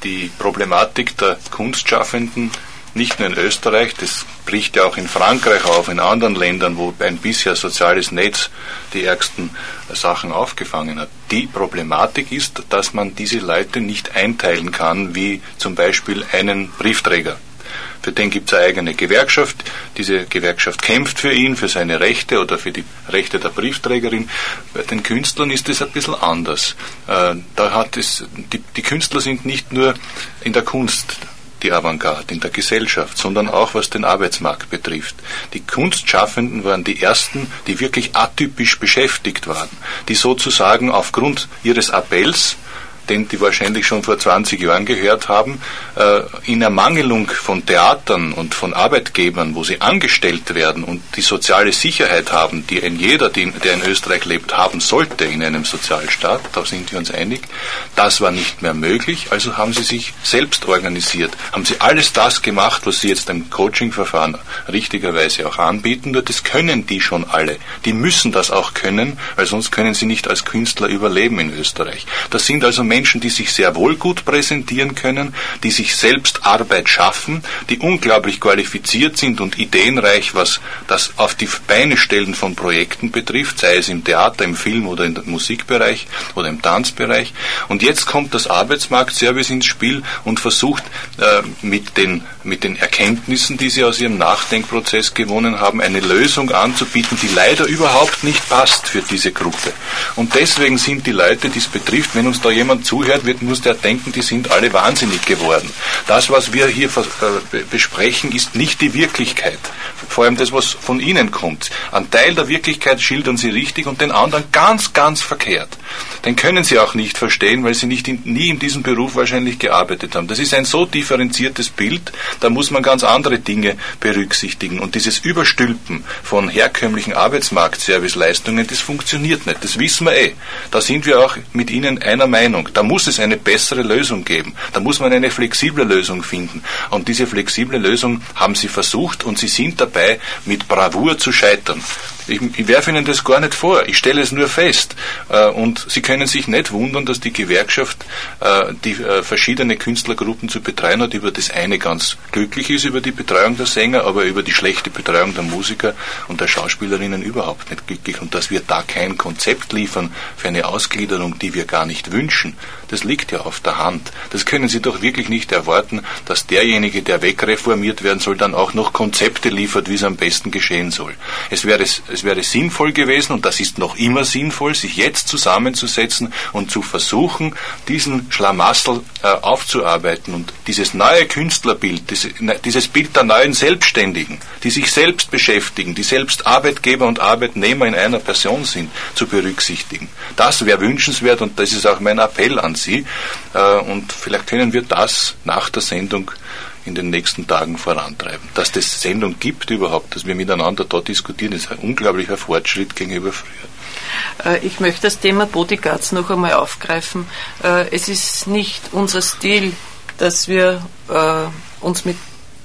Die Problematik der Kunstschaffenden nicht nur in Österreich, das bricht ja auch in Frankreich auf, in anderen Ländern, wo ein bisher soziales Netz die ärgsten Sachen aufgefangen hat. Die Problematik ist, dass man diese Leute nicht einteilen kann, wie zum Beispiel einen Briefträger. Für den gibt es eine eigene Gewerkschaft. Diese Gewerkschaft kämpft für ihn, für seine Rechte oder für die Rechte der Briefträgerin. Bei den Künstlern ist es ein bisschen anders. Äh, da hat es, die, die Künstler sind nicht nur in der Kunst die Avantgarde in der Gesellschaft, sondern auch was den Arbeitsmarkt betrifft. Die Kunstschaffenden waren die ersten, die wirklich atypisch beschäftigt waren, die sozusagen aufgrund ihres Appells den die wahrscheinlich schon vor 20 Jahren gehört haben, äh, in Ermangelung von Theatern und von Arbeitgebern, wo sie angestellt werden und die soziale Sicherheit haben, die ein jeder, der in Österreich lebt, haben sollte in einem Sozialstaat, da sind wir uns einig, das war nicht mehr möglich, also haben sie sich selbst organisiert, haben sie alles das gemacht, was sie jetzt im Coaching-Verfahren richtigerweise auch anbieten, nur das können die schon alle. Die müssen das auch können, weil sonst können sie nicht als Künstler überleben in Österreich. Das sind also Menschen, die sich sehr wohl gut präsentieren können, die sich selbst Arbeit schaffen, die unglaublich qualifiziert sind und ideenreich, was das auf die Beine stellen von Projekten betrifft, sei es im Theater, im Film oder im Musikbereich oder im Tanzbereich. Und jetzt kommt das Arbeitsmarktservice ins Spiel und versucht äh, mit, den, mit den Erkenntnissen, die sie aus ihrem Nachdenkprozess gewonnen haben, eine Lösung anzubieten, die leider überhaupt nicht passt für diese Gruppe. Und deswegen sind die Leute, die es betrifft, wenn uns da jemand zuhört, wird, muss der denken, die sind alle wahnsinnig geworden. Das, was wir hier äh, besprechen, ist nicht die Wirklichkeit. Vor allem das, was von Ihnen kommt. Ein Teil der Wirklichkeit schildern Sie richtig und den anderen ganz, ganz verkehrt. Den können Sie auch nicht verstehen, weil Sie nicht in, nie in diesem Beruf wahrscheinlich gearbeitet haben. Das ist ein so differenziertes Bild, da muss man ganz andere Dinge berücksichtigen. Und dieses Überstülpen von herkömmlichen Arbeitsmarktserviceleistungen, das funktioniert nicht. Das wissen wir eh. Da sind wir auch mit Ihnen einer Meinung. Da muss es eine bessere Lösung geben. Da muss man eine flexible Lösung finden. Und diese flexible Lösung haben sie versucht und sie sind dabei, mit Bravour zu scheitern. Ich, ich werfe Ihnen das gar nicht vor, ich stelle es nur fest. Äh, und Sie können sich nicht wundern, dass die Gewerkschaft äh, die äh, verschiedene Künstlergruppen zu betreuen hat, über das eine ganz glücklich ist, über die Betreuung der Sänger, aber über die schlechte Betreuung der Musiker und der Schauspielerinnen überhaupt nicht glücklich. Und dass wir da kein Konzept liefern für eine Ausgliederung, die wir gar nicht wünschen, das liegt ja auf der Hand. Das können Sie doch wirklich nicht erwarten, dass derjenige, der wegreformiert werden soll, dann auch noch Konzepte liefert, wie es am besten geschehen soll. Es wäre, es wäre sinnvoll gewesen, und das ist noch immer sinnvoll, sich jetzt zusammenzusetzen und zu versuchen, diesen Schlamassel äh, aufzuarbeiten und dieses neue Künstlerbild, diese, ne, dieses Bild der neuen Selbstständigen, die sich selbst beschäftigen, die selbst Arbeitgeber und Arbeitnehmer in einer Person sind, zu berücksichtigen. Das wäre wünschenswert und das ist auch mein Appell an Sie. Äh, und vielleicht können wir das nach der Sendung in den nächsten Tagen vorantreiben. Dass es Sendung gibt überhaupt, dass wir miteinander dort diskutieren, ist ein unglaublicher Fortschritt gegenüber früher. Äh, ich möchte das Thema Bodyguards noch einmal aufgreifen. Äh, es ist nicht unser Stil, dass wir äh, uns mit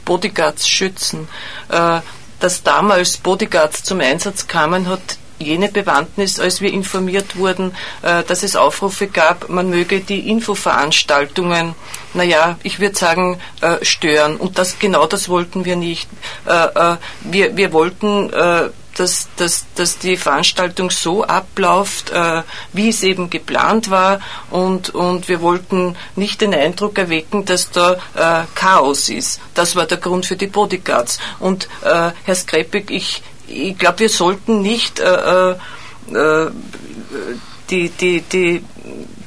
Bodyguards schützen. Dass damals Bodyguards zum Einsatz kamen, hat jene Bewandtnis, als wir informiert wurden, äh, dass es Aufrufe gab, man möge die Infoveranstaltungen, naja, ich würde sagen, äh, stören. Und das genau das wollten wir nicht. Äh, wir, wir wollten dass, dass, dass die Veranstaltung so abläuft, äh, wie es eben geplant war und, und wir wollten nicht den Eindruck erwecken, dass da äh, Chaos ist. Das war der Grund für die Bodyguards. Und äh, Herr Skrepik, ich, ich glaube, wir sollten nicht äh, äh, äh, die, die, die,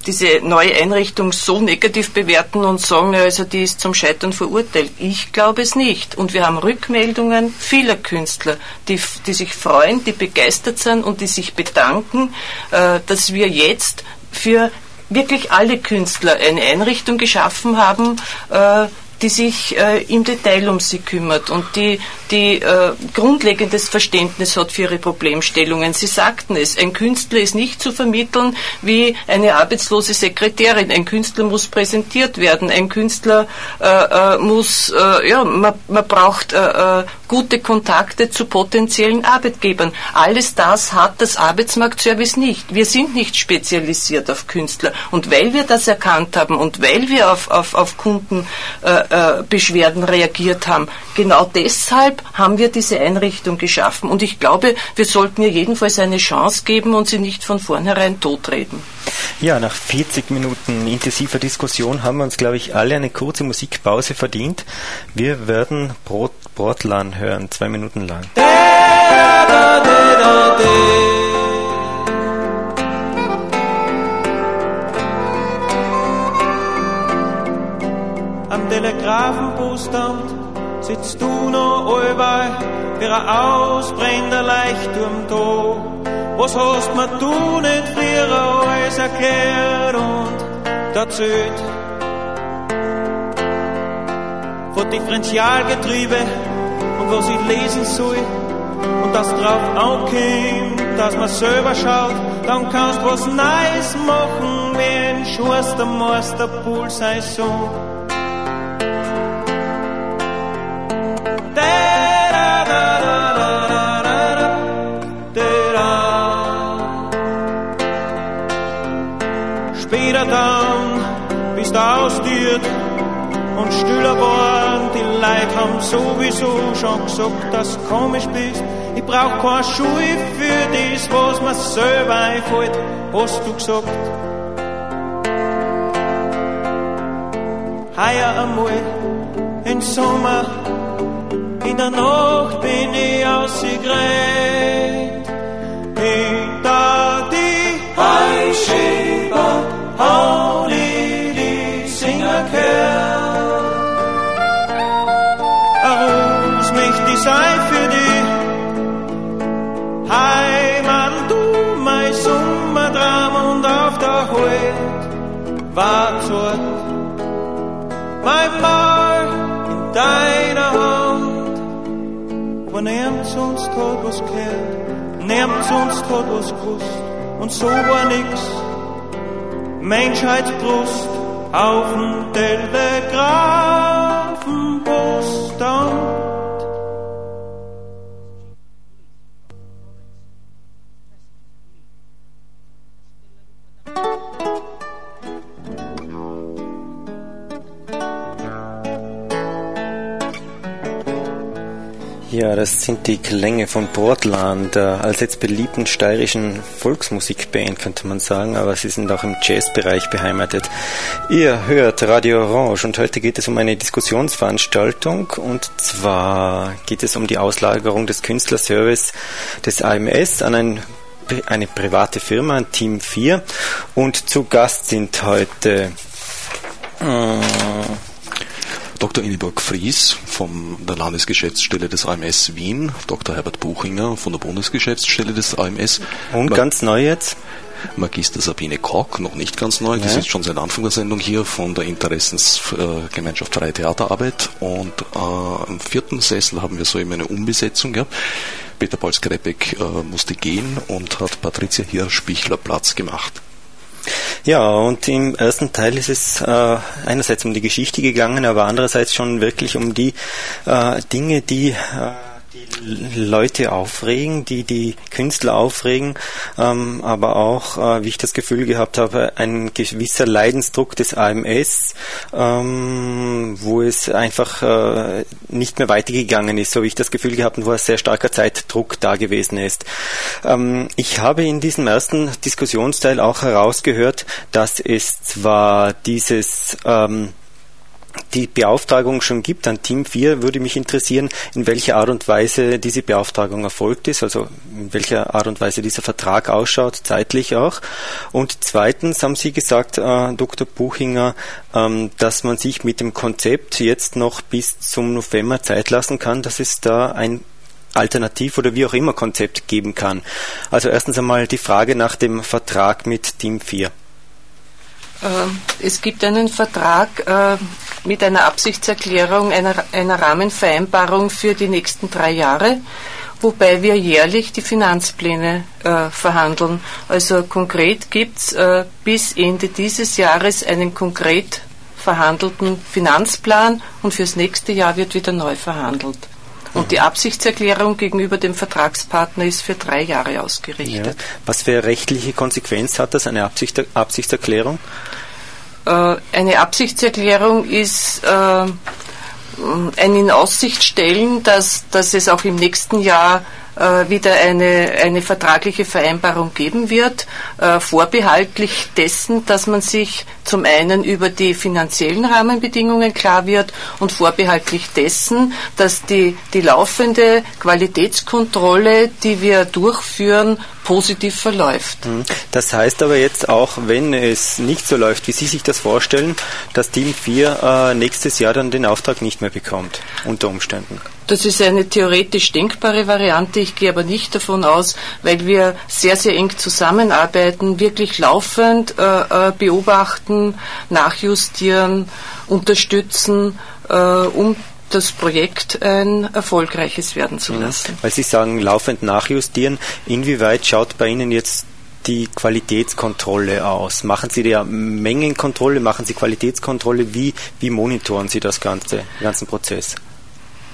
diese neue Einrichtung so negativ bewerten und sagen, also die ist zum Scheitern verurteilt. Ich glaube es nicht. Und wir haben Rückmeldungen vieler Künstler, die, die sich freuen, die begeistert sind und die sich bedanken, äh, dass wir jetzt für wirklich alle Künstler eine Einrichtung geschaffen haben, äh, die sich äh, im Detail um sie kümmert und die, die äh, grundlegendes Verständnis hat für ihre Problemstellungen. Sie sagten es, ein Künstler ist nicht zu vermitteln wie eine arbeitslose Sekretärin. Ein Künstler muss präsentiert werden. Ein Künstler äh, äh muss, äh, ja, man, man braucht äh, gute Kontakte zu potenziellen Arbeitgebern. Alles das hat das Arbeitsmarktservice nicht. Wir sind nicht spezialisiert auf Künstler. Und weil wir das erkannt haben und weil wir auf, auf, auf Kundenbeschwerden äh, äh reagiert haben, genau deshalb haben wir diese Einrichtung geschaffen. Und ich glaube, wir sollten ihr jedenfalls eine Chance geben und sie nicht von vornherein totreden. Ja, nach 40 Minuten intensiver Diskussion haben wir uns, glaube ich, alle eine kurze Musikpause verdient. Wir werden Brot Portland hören, zwei Minuten lang. Am Telegrafenpostamt sitzt du noch allweil wie ein ausbrennender Leichturm da. Was hast mir du nicht früher alles erklärt und erzählt? Von Differentialgetriebe und was ich lesen soll und das drauf ankommt, dass man selber schaut, dann kannst was Neues machen, wie ein Schuster, Meister, Pool sei so. Ausdiert und stiller worden. Die Leute haben sowieso schon gesagt, dass du komisch bist. Ich brauch keine Schuhe für das, was mir selber einfällt, hast du gesagt. Heuer einmal im Sommer, in der Nacht bin ich ausgerannt. Was gehört, niemand sonst hat was gewusst und so war nix. Menschheitsbrust auf dem Telegrafenpostamt. Das sind die Klänge von Portland, der als beliebten steirischen Volksmusikband, könnte man sagen, aber sie sind auch im Jazzbereich beheimatet. Ihr hört Radio Orange und heute geht es um eine Diskussionsveranstaltung und zwar geht es um die Auslagerung des Künstlerservice des AMS an ein eine private Firma, ein Team 4 und zu Gast sind heute äh, Dr. Ingeborg Fries von der Landesgeschäftsstelle des AMS Wien, Dr. Herbert Buchinger von der Bundesgeschäftsstelle des AMS. Und Ma ganz neu jetzt? Magister Sabine Koch, noch nicht ganz neu, ja. das ist schon seit Anfang der Sendung hier von der Interessensgemeinschaft Freie Theaterarbeit. Und äh, am vierten Sessel haben wir so eben eine Umbesetzung gehabt. Peter Paul Skrepek äh, musste gehen und hat Patricia Hirschbichler Platz gemacht. Ja, und im ersten Teil ist es äh, einerseits um die Geschichte gegangen, aber andererseits schon wirklich um die äh, Dinge, die äh, die Leute aufregen, die die Künstler aufregen, ähm, aber auch, äh, wie ich das Gefühl gehabt habe, ein gewisser Leidensdruck des AMS, ähm, wo es einfach äh, nicht mehr weitergegangen ist, so wie ich das Gefühl gehabt habe, wo ein sehr starker Zeitdruck da gewesen ist. Ähm, ich habe in diesem ersten Diskussionsteil auch herausgehört, dass es zwar dieses ähm, die Beauftragung schon gibt an Team 4, würde mich interessieren, in welcher Art und Weise diese Beauftragung erfolgt ist, also in welcher Art und Weise dieser Vertrag ausschaut, zeitlich auch. Und zweitens haben Sie gesagt, äh, Dr. Buchinger, ähm, dass man sich mit dem Konzept jetzt noch bis zum November Zeit lassen kann, dass es da ein Alternativ oder wie auch immer Konzept geben kann. Also erstens einmal die Frage nach dem Vertrag mit Team 4. Ähm, es gibt einen Vertrag äh, mit einer Absichtserklärung, einer, einer Rahmenvereinbarung für die nächsten drei Jahre, wobei wir jährlich die Finanzpläne äh, verhandeln. Also konkret gibt es äh, bis Ende dieses Jahres einen konkret verhandelten Finanzplan und fürs nächste Jahr wird wieder neu verhandelt. Und die Absichtserklärung gegenüber dem Vertragspartner ist für drei Jahre ausgerichtet. Ja. Was für rechtliche Konsequenz hat das, eine Absicht, Absichtserklärung? Äh, eine Absichtserklärung ist äh, ein in Aussicht stellen, dass, dass es auch im nächsten Jahr wieder eine, eine vertragliche Vereinbarung geben wird, äh, vorbehaltlich dessen, dass man sich zum einen über die finanziellen Rahmenbedingungen klar wird und vorbehaltlich dessen, dass die, die laufende Qualitätskontrolle, die wir durchführen, positiv verläuft. Mhm. Das heißt aber jetzt auch, wenn es nicht so läuft, wie Sie sich das vorstellen, dass Team 4 äh, nächstes Jahr dann den Auftrag nicht mehr bekommt, unter Umständen. Das ist eine theoretisch denkbare Variante. Ich gehe aber nicht davon aus, weil wir sehr, sehr eng zusammenarbeiten, wirklich laufend äh, äh beobachten, nachjustieren, unterstützen, äh, um das Projekt ein erfolgreiches werden zu mhm. lassen. Weil Sie sagen, laufend nachjustieren. Inwieweit schaut bei Ihnen jetzt die Qualitätskontrolle aus? Machen Sie da Mengenkontrolle, machen Sie Qualitätskontrolle? Wie, wie monitoren Sie das ganze, den ganzen Prozess?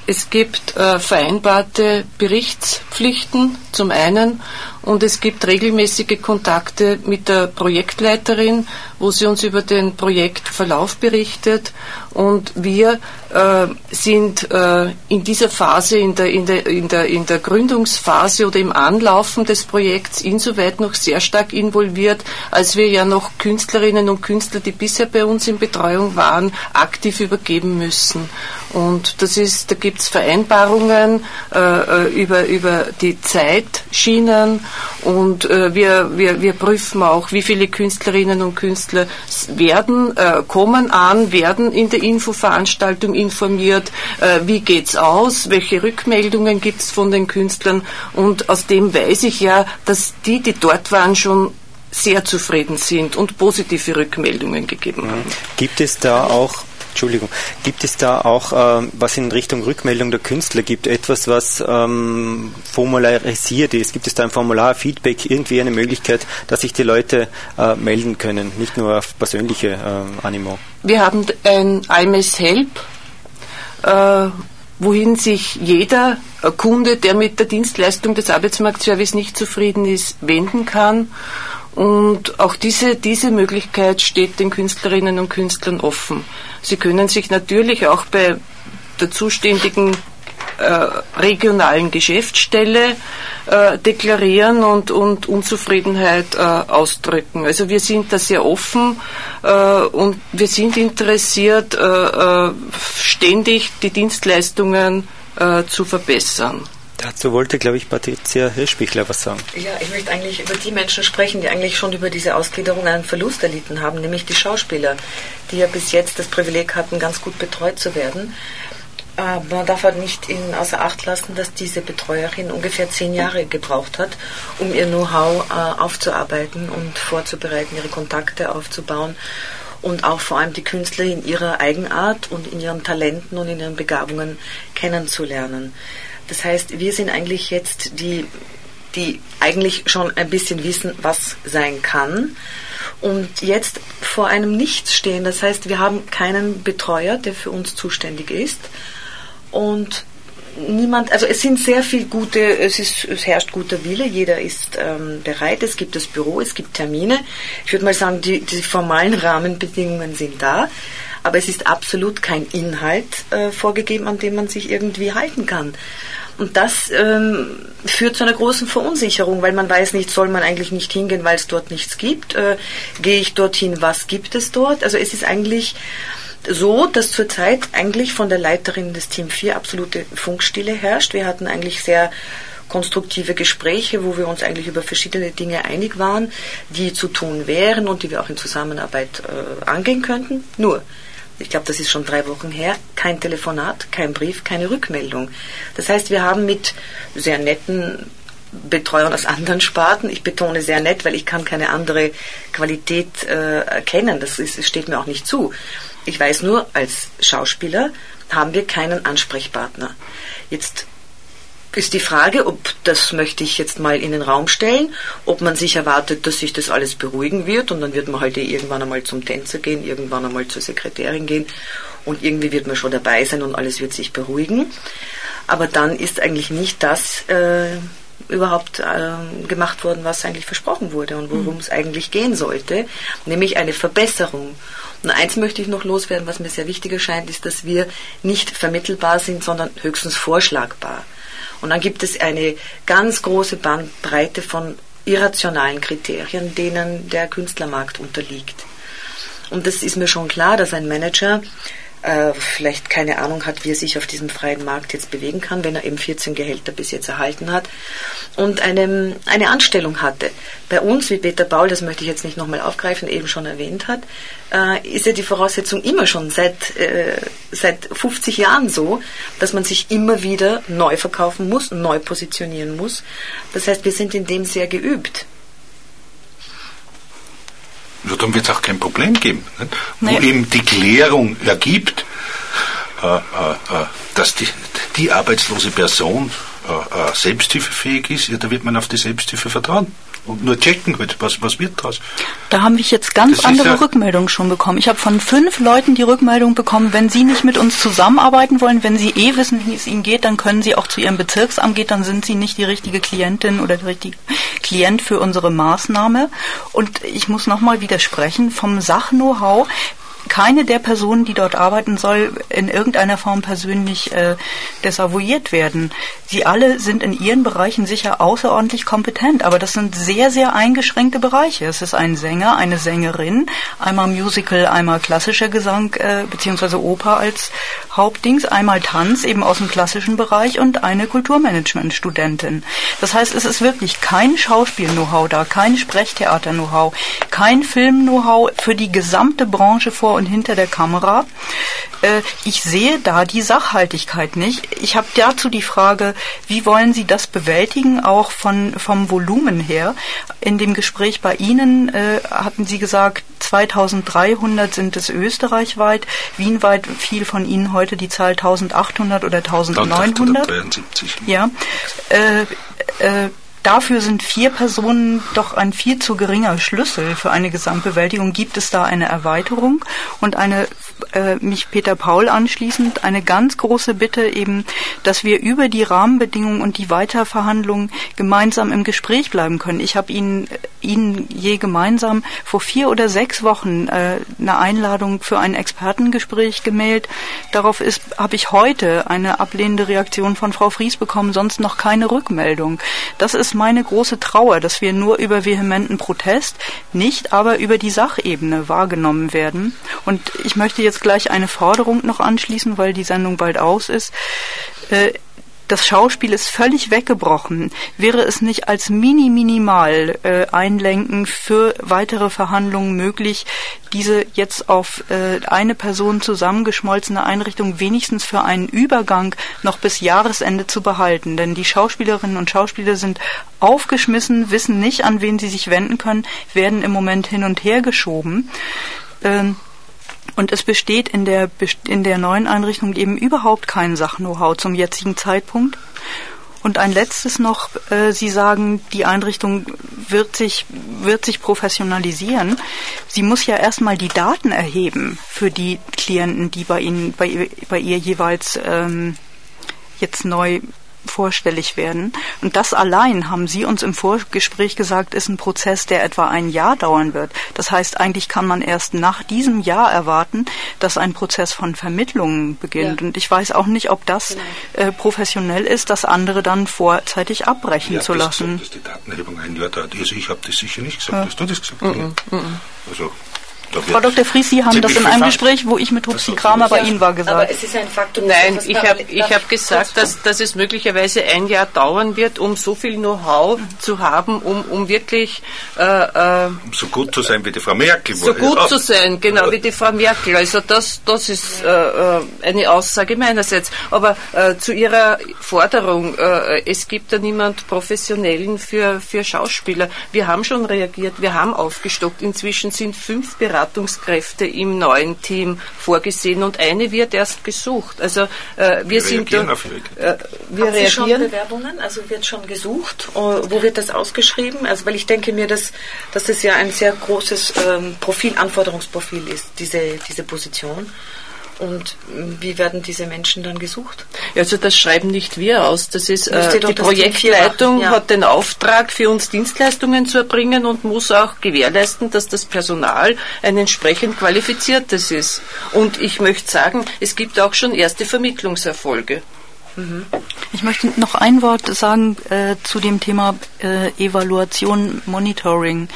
Es gibt äh, vereinbarte Berichtspflichten zum einen und es gibt regelmäßige Kontakte mit der Projektleiterin, wo sie uns über den Projektverlauf berichtet und wir äh, sind äh, in dieser Phase, in der, in, der, in, der, in der Gründungsphase oder im Anlaufen des Projekts insoweit noch sehr stark involviert, als wir ja noch Künstlerinnen und Künstler, die bisher bei uns in Betreuung waren, aktiv übergeben müssen. Und das ist, da gibt es Vereinbarungen äh, äh, über, über die Zeitschienen und äh, wir, wir, wir prüfen auch, wie viele Künstlerinnen und Künstler werden, äh, kommen an, werden in der Infoveranstaltung informiert, äh, wie geht's aus, welche Rückmeldungen gibt es von den Künstlern und aus dem weiß ich ja, dass die, die dort waren, schon sehr zufrieden sind und positive Rückmeldungen gegeben haben. Gibt es da auch Entschuldigung. Gibt es da auch, äh, was in Richtung Rückmeldung der Künstler gibt, etwas, was ähm, formularisiert ist? Gibt es da ein Formular, Feedback, irgendwie eine Möglichkeit, dass sich die Leute äh, melden können, nicht nur auf persönliche äh, Animo? Wir haben ein IMS Help, äh, wohin sich jeder Kunde, der mit der Dienstleistung des Arbeitsmarktservice nicht zufrieden ist, wenden kann. Und auch diese, diese Möglichkeit steht den Künstlerinnen und Künstlern offen. Sie können sich natürlich auch bei der zuständigen äh, regionalen Geschäftsstelle äh, deklarieren und, und Unzufriedenheit äh, ausdrücken. Also wir sind da sehr offen äh, und wir sind interessiert, äh, äh, ständig die Dienstleistungen zu verbessern. Dazu wollte, glaube ich, Patricia Hirschbichler was sagen. Ja, ich möchte eigentlich über die Menschen sprechen, die eigentlich schon über diese Ausgliederung einen Verlust erlitten haben, nämlich die Schauspieler, die ja bis jetzt das Privileg hatten, ganz gut betreut zu werden. Man darf halt nicht in außer Acht lassen, dass diese Betreuerin ungefähr zehn Jahre gebraucht hat, um ihr Know-how äh, aufzuarbeiten und vorzubereiten, ihre Kontakte aufzubauen und auch vor allem die Künstler in ihrer Eigenart und in ihren Talenten und in ihren Begabungen kennenzulernen. Das heißt, wir sind eigentlich jetzt die, die eigentlich schon ein bisschen wissen, was sein kann. Und jetzt vor einem Nichts stehen. Das heißt, wir haben keinen Betreuer, der für uns zuständig ist. Und niemand, also es sind sehr viel gute, es, ist, es herrscht guter Wille, jeder ist ähm, bereit, es gibt das Büro, es gibt Termine. Ich würde mal sagen, die, die formalen Rahmenbedingungen sind da, aber es ist absolut kein Inhalt äh, vorgegeben, an dem man sich irgendwie halten kann. Und das ähm, führt zu einer großen Verunsicherung, weil man weiß nicht, soll man eigentlich nicht hingehen, weil es dort nichts gibt. Äh, gehe ich dorthin, was gibt es dort? Also es ist eigentlich so, dass zurzeit eigentlich von der Leiterin des Team 4 absolute Funkstille herrscht. Wir hatten eigentlich sehr konstruktive Gespräche, wo wir uns eigentlich über verschiedene Dinge einig waren, die zu tun wären und die wir auch in Zusammenarbeit äh, angehen könnten. Nur, ich glaube, das ist schon drei Wochen her, kein Telefonat, kein Brief, keine Rückmeldung. Das heißt, wir haben mit sehr netten Betreuern aus anderen Sparten, ich betone sehr nett, weil ich kann keine andere Qualität äh, erkennen, das ist, steht mir auch nicht zu. Ich weiß nur, als Schauspieler haben wir keinen Ansprechpartner. Jetzt ist die Frage, ob das möchte ich jetzt mal in den Raum stellen, ob man sich erwartet, dass sich das alles beruhigen wird und dann wird man halt irgendwann einmal zum Tänzer gehen, irgendwann einmal zur Sekretärin gehen und irgendwie wird man schon dabei sein und alles wird sich beruhigen. Aber dann ist eigentlich nicht das äh, überhaupt äh, gemacht worden, was eigentlich versprochen wurde und worum mhm. es eigentlich gehen sollte, nämlich eine Verbesserung. Und eins möchte ich noch loswerden, was mir sehr wichtig erscheint, ist, dass wir nicht vermittelbar sind, sondern höchstens vorschlagbar. Und dann gibt es eine ganz große Bandbreite von irrationalen Kriterien, denen der Künstlermarkt unterliegt. Und das ist mir schon klar, dass ein Manager äh, vielleicht keine Ahnung hat, wie er sich auf diesem freien Markt jetzt bewegen kann, wenn er eben 14 Gehälter bis jetzt erhalten hat und eine, eine Anstellung hatte. Bei uns, wie Peter Paul, das möchte ich jetzt nicht nochmal aufgreifen, eben schon erwähnt hat, äh, ist ja die Voraussetzung immer schon seit, äh, seit 50 Jahren so, dass man sich immer wieder neu verkaufen muss, neu positionieren muss. Das heißt, wir sind in dem sehr geübt. Ja, dann wird es auch kein Problem geben. Nicht? Wo eben die Klärung ergibt, äh, äh, äh, dass die, die arbeitslose Person äh, äh, selbsthilfefähig ist, ja, da wird man auf die Selbsthilfe vertrauen und nur checken halt, was, was wird daraus. Da habe ich jetzt ganz das andere ja Rückmeldungen schon bekommen. Ich habe von fünf Leuten die Rückmeldung bekommen, wenn sie nicht mit uns zusammenarbeiten wollen, wenn sie eh wissen, wie es ihnen geht, dann können sie auch zu ihrem Bezirksamt gehen, dann sind sie nicht die richtige Klientin oder der richtige Klient für unsere Maßnahme. Und ich muss nochmal widersprechen, vom Sach-Know-how keine der Personen, die dort arbeiten, soll in irgendeiner Form persönlich äh, desavouiert werden. Sie alle sind in ihren Bereichen sicher außerordentlich kompetent, aber das sind sehr, sehr eingeschränkte Bereiche. Es ist ein Sänger, eine Sängerin, einmal Musical, einmal klassischer Gesang äh, beziehungsweise Oper als Hauptdings, einmal Tanz eben aus dem klassischen Bereich und eine Kulturmanagement-Studentin. Das heißt, es ist wirklich kein Schauspiel-Know-how da, kein Sprechtheater-Know-how, kein Film-Know-how für die gesamte Branche vor und hinter der Kamera. Äh, ich sehe da die Sachhaltigkeit nicht. Ich habe dazu die Frage, wie wollen Sie das bewältigen, auch von, vom Volumen her? In dem Gespräch bei Ihnen äh, hatten Sie gesagt, 2300 sind es österreichweit. Wienweit fiel von Ihnen heute die Zahl 1800 oder 1900. 1873. Ja. Äh, äh, Dafür sind vier Personen doch ein viel zu geringer Schlüssel für eine Gesamtbewältigung. Gibt es da eine Erweiterung und eine, äh, mich Peter Paul anschließend, eine ganz große Bitte eben, dass wir über die Rahmenbedingungen und die Weiterverhandlungen gemeinsam im Gespräch bleiben können. Ich habe Ihnen, Ihnen je gemeinsam vor vier oder sechs Wochen äh, eine Einladung für ein Expertengespräch gemailt. Darauf habe ich heute eine ablehnende Reaktion von Frau Fries bekommen, sonst noch keine Rückmeldung. Das ist meine große Trauer, dass wir nur über vehementen Protest, nicht aber über die Sachebene wahrgenommen werden. Und ich möchte jetzt gleich eine Forderung noch anschließen, weil die Sendung bald aus ist. Äh, das Schauspiel ist völlig weggebrochen. Wäre es nicht als mini-minimal äh, Einlenken für weitere Verhandlungen möglich, diese jetzt auf äh, eine Person zusammengeschmolzene Einrichtung wenigstens für einen Übergang noch bis Jahresende zu behalten? Denn die Schauspielerinnen und Schauspieler sind aufgeschmissen, wissen nicht, an wen sie sich wenden können, werden im Moment hin und her geschoben. Ähm, und es besteht in der, in der neuen Einrichtung eben überhaupt kein Sach-Know-how zum jetzigen Zeitpunkt. Und ein letztes noch, äh, Sie sagen, die Einrichtung wird sich, wird sich professionalisieren. Sie muss ja erstmal die Daten erheben für die Klienten, die bei Ihnen, bei, bei ihr jeweils ähm, jetzt neu vorstellig werden. Und das allein, haben Sie uns im Vorgespräch gesagt, ist ein Prozess, der etwa ein Jahr dauern wird. Das heißt, eigentlich kann man erst nach diesem Jahr erwarten, dass ein Prozess von Vermittlungen beginnt. Ja. Und ich weiß auch nicht, ob das genau. äh, professionell ist, das andere dann vorzeitig abbrechen ja, zu lassen. Gesagt, dass die Datenerhebung ein Jahr dauert. Also ich habe das sicher nicht gesagt. Ja. Hast du das gesagt? Mm -mm, mm also Frau Dr. Fries, Sie haben das in einem Gespräch, wo ich mit Hupsi Kramer bei Ihnen war, gesagt. Aber es ist ein Faktum. Nein, ich habe ich hab gesagt, dass, dass es möglicherweise ein Jahr dauern wird, um so viel Know-how zu haben, um, um wirklich... Äh, äh, um so gut zu sein wie die Frau Merkel. So gut zu sein, genau, wie die Frau Merkel. Also das, das ist äh, äh, eine Aussage meinerseits. Aber äh, zu Ihrer Forderung, äh, es gibt da niemand Professionellen für, für Schauspieler. Wir haben schon reagiert, wir haben aufgestockt. Inzwischen sind fünf Bereiche Beratungskräfte im neuen Team vorgesehen und eine wird erst gesucht. Also äh, wir, wir sind reagieren auf äh, wir Haben reagieren. Sie schon Bewerbungen? Also wird schon gesucht? Äh, wo wird das ausgeschrieben? Also weil ich denke mir, dass, dass das ja ein sehr großes ähm, Profil, Anforderungsprofil ist, diese, diese Position. Und wie werden diese Menschen dann gesucht? Also das schreiben nicht wir aus. Das ist äh, die Projektleitung ja. hat den Auftrag, für uns Dienstleistungen zu erbringen und muss auch gewährleisten, dass das Personal ein entsprechend qualifiziertes ist. Und ich möchte sagen, es gibt auch schon erste Vermittlungserfolge. Mhm. Ich möchte noch ein Wort sagen äh, zu dem Thema äh, Evaluation, Monitoring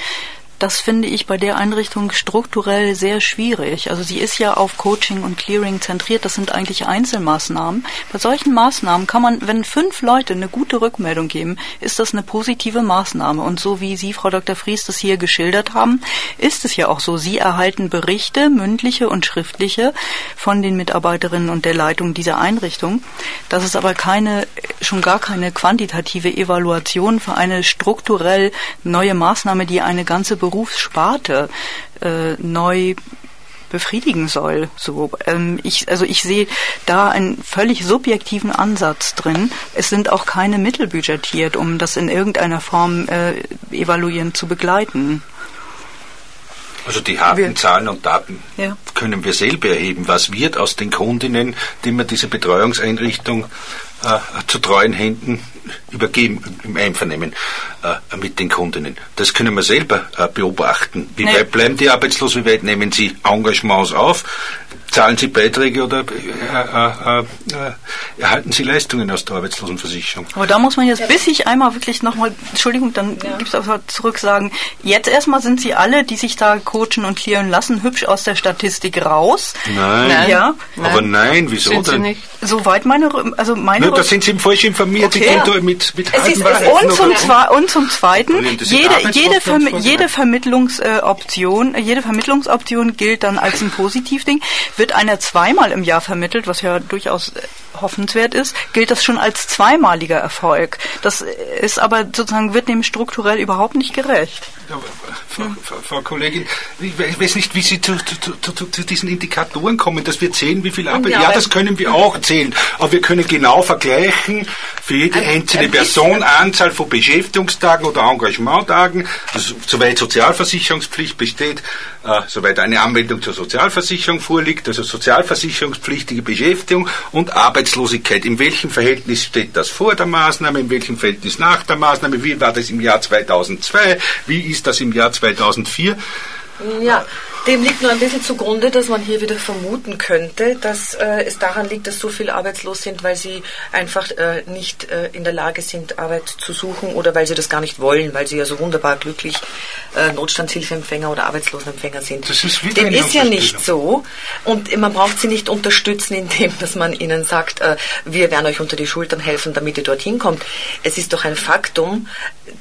das finde ich bei der Einrichtung strukturell sehr schwierig. Also sie ist ja auf Coaching und Clearing zentriert. Das sind eigentlich Einzelmaßnahmen. Bei solchen Maßnahmen kann man, wenn fünf Leute eine gute Rückmeldung geben, ist das eine positive Maßnahme. Und so wie Sie, Frau Dr. Fries, das hier geschildert haben, ist es ja auch so. Sie erhalten Berichte, mündliche und schriftliche, von den Mitarbeiterinnen und der Leitung dieser Einrichtung. Das ist aber keine, schon gar keine quantitative Evaluation für eine strukturell neue Maßnahme, die eine ganze Berufssparte äh, neu befriedigen soll. So, ähm, ich, also ich sehe da einen völlig subjektiven Ansatz drin. Es sind auch keine Mittel budgetiert, um das in irgendeiner Form äh, evaluierend zu begleiten. Also die harten wir, Zahlen und Daten ja. können wir selber erheben. Was wird aus den Kundinnen, die wir diese Betreuungseinrichtung äh, zu treuen Händen übergeben im Einvernehmen äh, mit den Kundinnen. Das können wir selber äh, beobachten. Wie nee. weit bleiben die arbeitslos? Wie weit nehmen sie Engagements auf? Zahlen Sie Beiträge oder äh, äh, äh, erhalten Sie Leistungen aus der Arbeitslosenversicherung? Aber da muss man jetzt, bis ich einmal wirklich nochmal, Entschuldigung, dann ja. gibt es aber zurück sagen, jetzt erstmal sind Sie alle, die sich da coachen und klären lassen, hübsch aus der Statistik raus. Nein. nein. Ja. Aber nein, wieso sind denn? Sie nicht? Soweit meine, also meine. Nur, da sind Sie falsch informiert. Okay. Sie mit, mit es ist, und, zum und zum Zweiten, jede, jede, Verm jede Vermittlungsoption, jede Vermittlungsoption gilt dann als ein Positivding wird einer zweimal im Jahr vermittelt, was ja durchaus äh, hoffenswert ist, gilt das schon als zweimaliger Erfolg. Das ist aber sozusagen, wird dem strukturell überhaupt nicht gerecht. Frau. Frau, Kollegin, ich weiß nicht, wie Sie zu, zu, zu, zu, diesen Indikatoren kommen, dass wir zählen, wie viel Arbeit. Ja, ja das können wir auch zählen. Aber wir können genau vergleichen, für jede Ein- einzelne ein Person Anzahl von Beschäftigungstagen oder Engagementtagen, also soweit Sozialversicherungspflicht besteht, äh, soweit eine Anmeldung zur Sozialversicherung vorliegt, also sozialversicherungspflichtige Beschäftigung und Arbeitslosigkeit. In welchem Verhältnis steht das vor der Maßnahme, in welchem Verhältnis nach der Maßnahme, wie war das im Jahr 2002, wie ist das im Jahr 2004? Ja, dem liegt nur ein bisschen zugrunde, dass man hier wieder vermuten könnte, dass äh, es daran liegt, dass so viele arbeitslos sind, weil sie einfach äh, nicht äh, in der Lage sind, Arbeit zu suchen oder weil sie das gar nicht wollen, weil sie ja so wunderbar glücklich äh, Notstandshilfeempfänger oder Arbeitslosenempfänger sind. Das ist wieder Dem ist ja nicht so und man braucht sie nicht unterstützen, indem dass man ihnen sagt, äh, wir werden euch unter die Schultern helfen, damit ihr dorthin kommt. Es ist doch ein Faktum,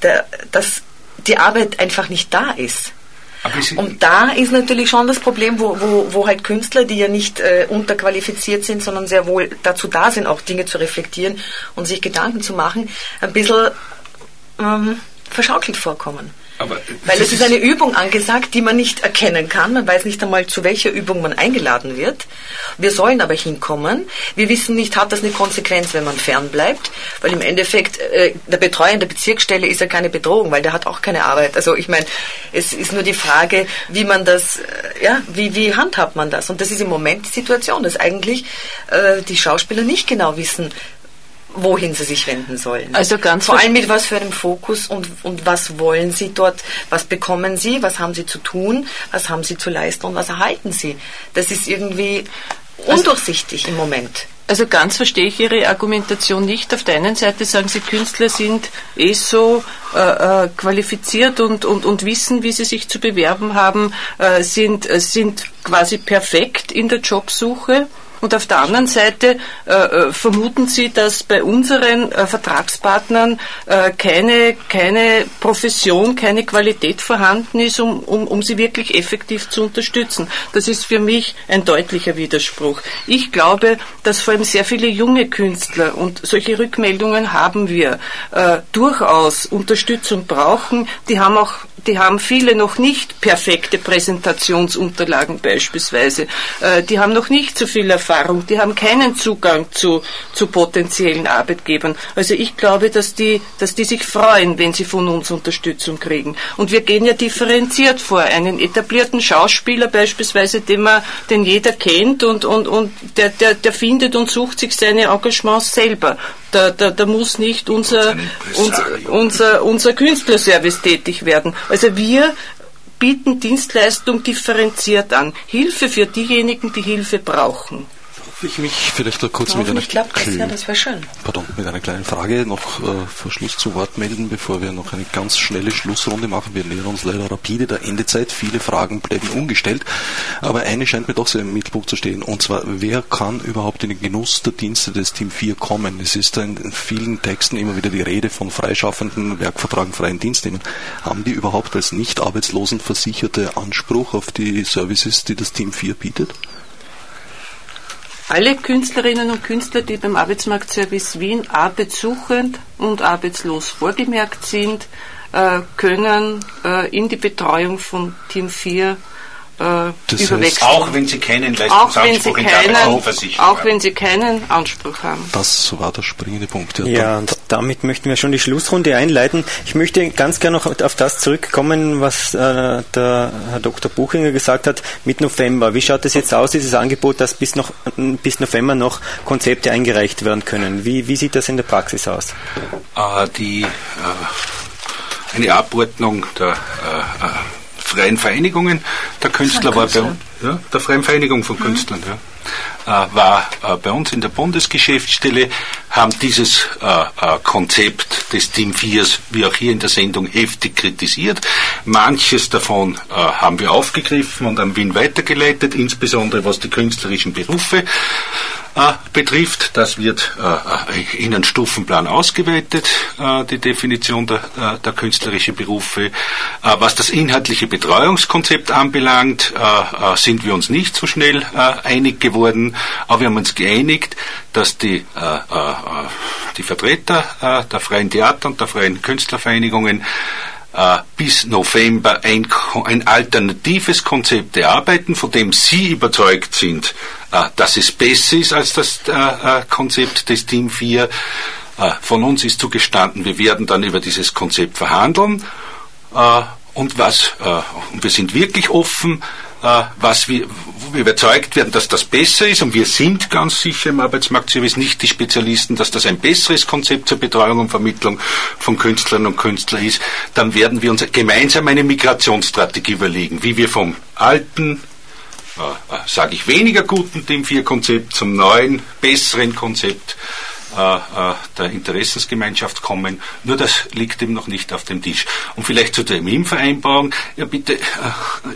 der, dass die Arbeit einfach nicht da ist. Und da ist natürlich schon das Problem, wo, wo, wo halt Künstler, die ja nicht äh, unterqualifiziert sind, sondern sehr wohl dazu da sind, auch Dinge zu reflektieren und sich Gedanken zu machen, ein bisschen ähm, verschaukelt vorkommen. Aber Weil es ist eine Übung angesagt, die man nicht erkennen kann. Man weiß nicht einmal, zu welcher Übung man eingeladen wird. Wir sollen aber hinkommen. Wir wissen nicht, hat das eine Konsequenz, wenn man fernbleibt? Weil im Endeffekt, äh, der Betreuer in der Bezirksstelle ist ja keine Bedrohung, weil der hat auch keine Arbeit. Also ich meine, es ist nur die Frage, wie man das, äh, ja, wie, wie handhabt man das? Und das ist im Moment die Situation, dass eigentlich äh, die Schauspieler nicht genau wissen, wohin sie sich wenden sollen. Also ganz Vor allem mit was für einem Fokus und, und was wollen sie dort, was bekommen sie, was haben sie zu tun, was haben sie zu leisten und was erhalten sie. Das ist irgendwie undurchsichtig im Moment. Also ganz verstehe ich Ihre Argumentation nicht. Auf der einen Seite sagen Sie, Künstler sind eh so äh, äh, qualifiziert und, und, und wissen, wie sie sich zu bewerben haben, äh, sind, äh, sind quasi perfekt in der Jobsuche. Und auf der anderen Seite äh, äh, vermuten Sie, dass bei unseren äh, Vertragspartnern äh, keine, keine Profession, keine Qualität vorhanden ist, um, um, um sie wirklich effektiv zu unterstützen. Das ist für mich ein deutlicher Widerspruch. Ich glaube, dass vor allem sehr viele junge Künstler, und solche Rückmeldungen haben wir, äh, durchaus Unterstützung brauchen. Die haben auch die haben viele noch nicht perfekte Präsentationsunterlagen beispielsweise. Äh, die haben noch nicht so viel Erfahrung, die haben keinen Zugang zu, zu potenziellen Arbeitgebern. Also ich glaube, dass die, dass die sich freuen, wenn sie von uns Unterstützung kriegen. Und wir gehen ja differenziert vor. Einen etablierten Schauspieler beispielsweise, den man, den jeder kennt und, und, und der, der, der findet und sucht sich seine Engagements selber. Da, da, da muss nicht unser, unser, unser, unser Künstlerservice tätig werden. Also wir bieten Dienstleistung differenziert an. Hilfe für diejenigen, die Hilfe brauchen. Ich mich vielleicht da kurz mit einer, klappt das, ja. Pardon, mit einer kleinen Frage noch äh, vor Schluss zu Wort melden, bevor wir noch eine ganz schnelle Schlussrunde machen. Wir nähern uns leider rapide der Endezeit. Viele Fragen bleiben ungestellt. Aber eine scheint mir doch sehr im Mittelpunkt zu stehen. Und zwar, wer kann überhaupt in den Genuss der Dienste des Team 4 kommen? Es ist da in vielen Texten immer wieder die Rede von freischaffenden, Werkvertragen, freien Dienstnehmern. Haben die überhaupt als nicht arbeitslosen Versicherte Anspruch auf die Services, die das Team 4 bietet? Alle Künstlerinnen und Künstler, die beim Arbeitsmarktservice Wien arbeitssuchend und arbeitslos vorgemerkt sind, äh, können äh, in die Betreuung von Team 4 äh, Das heißt, überwechseln. Auch wenn sie keinen Leistungsanspruch in der keinen, Arbeitslosenversicherung auch haben. wenn sie keinen Anspruch haben. Das war der springende Punkt. Ja, und damit möchten wir schon die Schlussrunde einleiten. Ich möchte ganz gerne noch auf das zurückkommen, was äh, der Herr Dr. Buchinger gesagt hat mit November. Wie schaut es jetzt aus, dieses Angebot, dass bis, noch, bis November noch Konzepte eingereicht werden können? Wie, wie sieht das in der Praxis aus? äh, die, äh, eine Abordnung der äh, äh, freien Vereinigungen. Der Künstler war bei uns, ja, der freien Vereinigung von Künstlern, ja, äh, war äh, bei uns in der Bundesgeschäftsstelle, haben dieses äh, Konzept des Team 4 wie auch hier in der Sendung heftig kritisiert. Manches davon haben wir aufgegriffen und an Wien weitergeleitet, insbesondere was die künstlerischen Berufe betrifft. Das wird in einem Stufenplan ausgeweitet, die Definition der, der künstlerischen Berufe. Was das inhaltliche Betreuungskonzept anbelangt, äh, sind wir uns nicht so schnell äh, einig geworden, aber wir haben uns geeinigt, dass die, äh, äh, die Vertreter äh, der freien Theater und der freien Künstlervereinigungen äh, bis November ein, ein alternatives Konzept erarbeiten, von dem Sie überzeugt sind, äh, dass es besser ist als das äh, äh, Konzept des Team 4, äh, Äh, von uns ist zugestanden, wir werden dann über dieses Konzept verhandeln. Äh, und was, äh, wir sind wirklich offen, äh, was wir, wo wir überzeugt werden, dass das besser ist, und wir sind ganz sicher im Arbeitsmarktservice nicht die Spezialisten, dass das ein besseres Konzept zur Betreuung und Vermittlung von Künstlern und Künstlern ist, dann werden wir uns gemeinsam eine Migrationsstrategie überlegen, wie wir vom alten, äh, äh sage ich, weniger guten Team 4 Konzept zum neuen, besseren Konzept der Interessensgemeinschaft kommen. Nur das liegt ihm noch nicht auf dem Tisch. Und vielleicht zu der Terminvereinbarung. Ja, bitte, äh,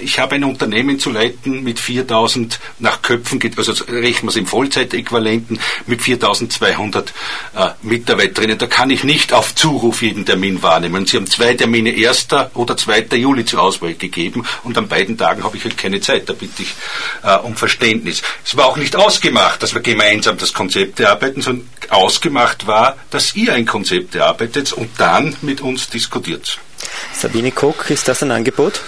ich habe ein Unternehmen zu leiten mit 4000 nach Köpfen, also rechnen wir es im Vollzeitäquivalenten, mit 4200 äh, Mitarbeiterinnen. Da kann ich nicht auf Zuruf jeden Termin wahrnehmen. Sie haben zwei Termine 1. oder 2. Juli zur Auswahl gegeben und an beiden Tagen habe ich halt keine Zeit. Da bitte ich äh, um Verständnis. Es war auch nicht ausgemacht, dass wir gemeinsam das Konzept erarbeiten, sondern ausgemacht war, dass ihr ein Konzept erarbeitet und dann mit uns diskutiert. Sabine Koch, ist das ein Angebot?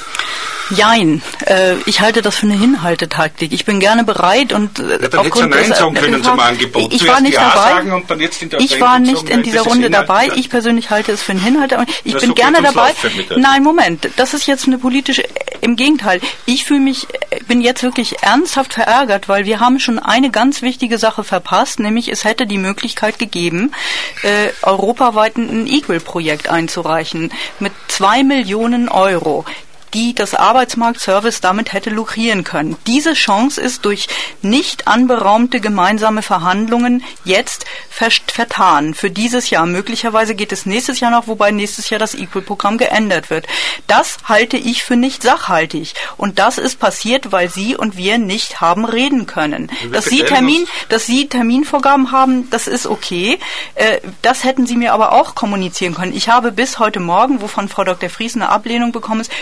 Jein, äh, ich halte das für eine Hinhaltetaktik. Ich bin gerne bereit und äh, ja, dann aufgrund Nein sagen können zum Angebot. Ich war nicht ja dabei. ich war nicht in dieser Runde dabei. Ich persönlich halte es für einen Hinhalt. Ich das bin gerne dabei. Nein, Moment, das ist jetzt eine politische. Im Gegenteil, ich fühle mich, bin jetzt wirklich ernsthaft verärgert, weil wir haben schon eine ganz wichtige Sache verpasst, nämlich es hätte die Möglichkeit gegeben, äh, europaweit ein Equal-Projekt einzureichen mit zwei Millionen Euro die das Arbeitsmarktservice damit hätte lukrieren können. Diese Chance ist durch nicht anberaumte gemeinsame Verhandlungen jetzt vertan für dieses Jahr. Möglicherweise geht es nächstes Jahr noch, wobei nächstes Jahr das Equal-Programm geändert wird. Das halte ich für nicht sachhaltig. Und das ist passiert, weil Sie und wir nicht haben reden können. Dass Sie, Termin, dass Sie Terminvorgaben haben, das ist okay. Äh, das hätten Sie mir aber auch kommunizieren können. Ich habe bis heute Morgen, wovon Frau Dr. Fries eine Ablehnung bekommen ist,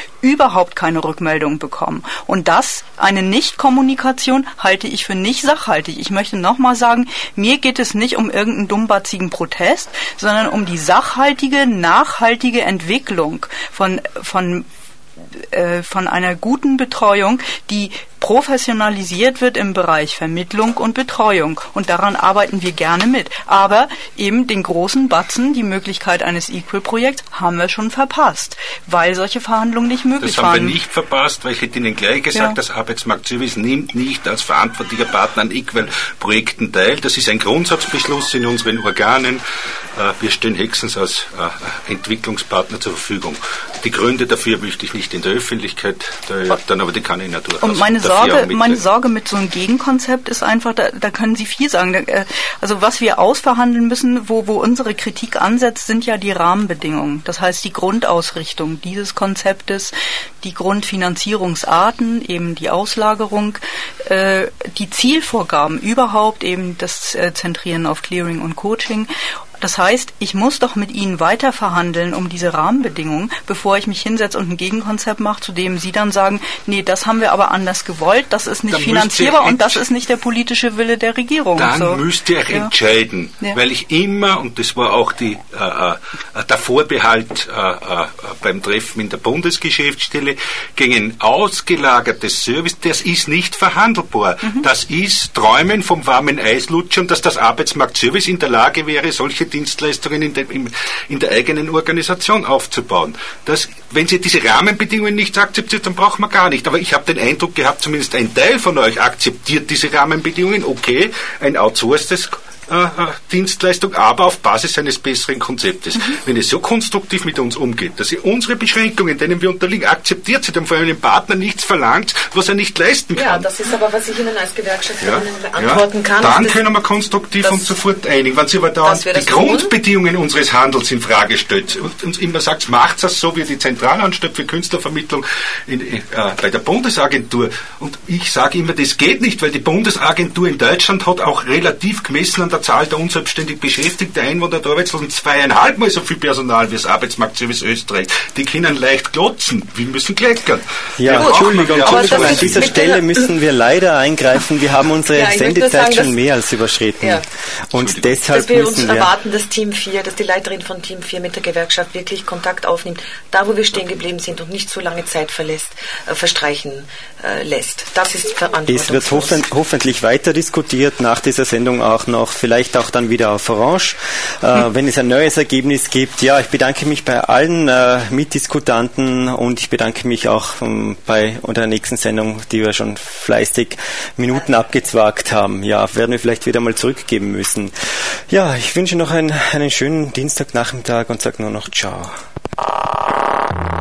überhaupt keine Rückmeldung bekommen. Und das, eine Nichtkommunikation, halte ich für nicht sachhaltig. Ich möchte nochmal sagen, mir geht es nicht um irgendeinen dummbatzigen Protest, sondern um die sachhaltige, nachhaltige Entwicklung von, von äh, von einer guten Betreuung, die professionalisiert wird im Bereich Vermittlung und Betreuung. Und daran arbeiten wir gerne mit. Aber eben den großen Batzen, die Möglichkeit eines Equal-Projekts, haben wir schon verpasst, weil solche Verhandlungen nicht möglich waren. Das haben wir nicht verpasst, weil ich hätte Ihnen gleich gesagt, ja. das Arbeitsmarktservice nimmt nicht als verantwortlicher Partner an Equal-Projekten teil. Das ist ein Grundsatzbeschluss in unseren Organen. Äh, wir stehen höchstens als äh, Entwicklungspartner zur Verfügung. Die Gründe dafür möchte ich nicht in der Öffentlichkeit, dann aber die kann ich natürlich. Und meine Sorge, meine Sorge mit so einem Gegenkonzept ist einfach, da, da können Sie viel sagen. Äh, also was wir ausverhandeln müssen, wo, wo unsere Kritik ansetzt, sind ja die Rahmenbedingungen. Das heißt die Grundausrichtung dieses Konzeptes, die Grundfinanzierungsarten, eben die Auslagerung, äh, die Zielvorgaben überhaupt, eben das äh, Zentrieren auf Clearing und Coaching das heißt, ich muss doch mit Ihnen weiter verhandeln um diese Rahmenbedingungen, bevor ich mich hinsetze und ein Gegenkonzept mache, zu dem Sie dann sagen, nee, das haben wir aber anders gewollt, das ist nicht dann finanzierbar und das ist nicht der politische Wille der Regierung. Dann so. müsst ihr ja. entscheiden, ja. weil ich immer, und das war auch die, äh, äh der Vorbehalt äh, äh, beim Treffen in der Bundesgeschäftsstelle, gegen ein ausgelagertes Service, das ist nicht verhandelbar. Mhm. Das ist Träumen vom warmen Eislutschern, dass das Arbeitsmarktservice in der Lage wäre, solche Dienstleistungen in, de, in, der eigenen Organisation aufzubauen. Das, wenn Sie diese Rahmenbedingungen nicht akzeptiert, dann braucht man gar nicht. Aber ich habe den Eindruck gehabt, zumindest ein Teil von euch akzeptiert diese Rahmenbedingungen. Okay, ein outsourcedes äh, äh, Dienstleistung, aber auf Basis eines besseren Konzeptes. Mhm. Wenn es so konstruktiv mit uns umgeht, dass ihr unsere Beschränkungen, denen wir unterliegen, akzeptiert, sie dann von einem Partner nichts verlangt, was er nicht leisten kann. Ja, das ist aber, was ich Ihnen als Gewerkschafterin ja, beantworten ja, kann. Dann können wir konstruktiv uns sofort einigen. Wenn Sie aber da die Grundbedingungen unseres Handels in Frage stellt und uns immer sagt, macht das so wie die Zentralanstalt für Künstlervermittlung in, äh, bei der Bundesagentur. Und ich sage immer, das geht nicht, weil die Bundesagentur in Deutschland hat auch relativ gemessen an der Zahl der unselbstständig Beschäftigten, Einwohner der Arbeitslosen zweieinhalb Mal so viel Personal wie das Arbeitsmarktservice Österreich. Die können leicht glotzen. Wir müssen kleckern. Ja, ja Entschuldigung, Entschuldigung. An dieser Stelle müssen wir leider eingreifen. Wir haben unsere [laughs] ja, Sendezeit schon mehr als überschritten. Ja. Und deshalb dass wir uns wir erwarten, dass Team 4, dass die Leiterin von Team 4 mit der Gewerkschaft wirklich Kontakt aufnimmt, da wo wir stehen geblieben sind und nicht so lange Zeit verlässt, äh, verstreichen äh, lässt. Das ist verantwortungsvoll. Es wird hoffen, hoffentlich weiter diskutiert, nach dieser Sendung auch noch vielleicht auch dann wieder auf Orange, äh, hm. wenn es ein neues Ergebnis gibt. Ja, ich bedanke mich bei allen äh, Mitdiskutanten und ich bedanke mich auch ähm, bei der nächsten Sendung, die wir schon fleißig Minuten abgezwagt haben. Ja, werden wir vielleicht wieder mal zurückgeben müssen. Ja, ich wünsche noch einen, einen schönen Dienstagnachmittag und sage nur noch Ciao.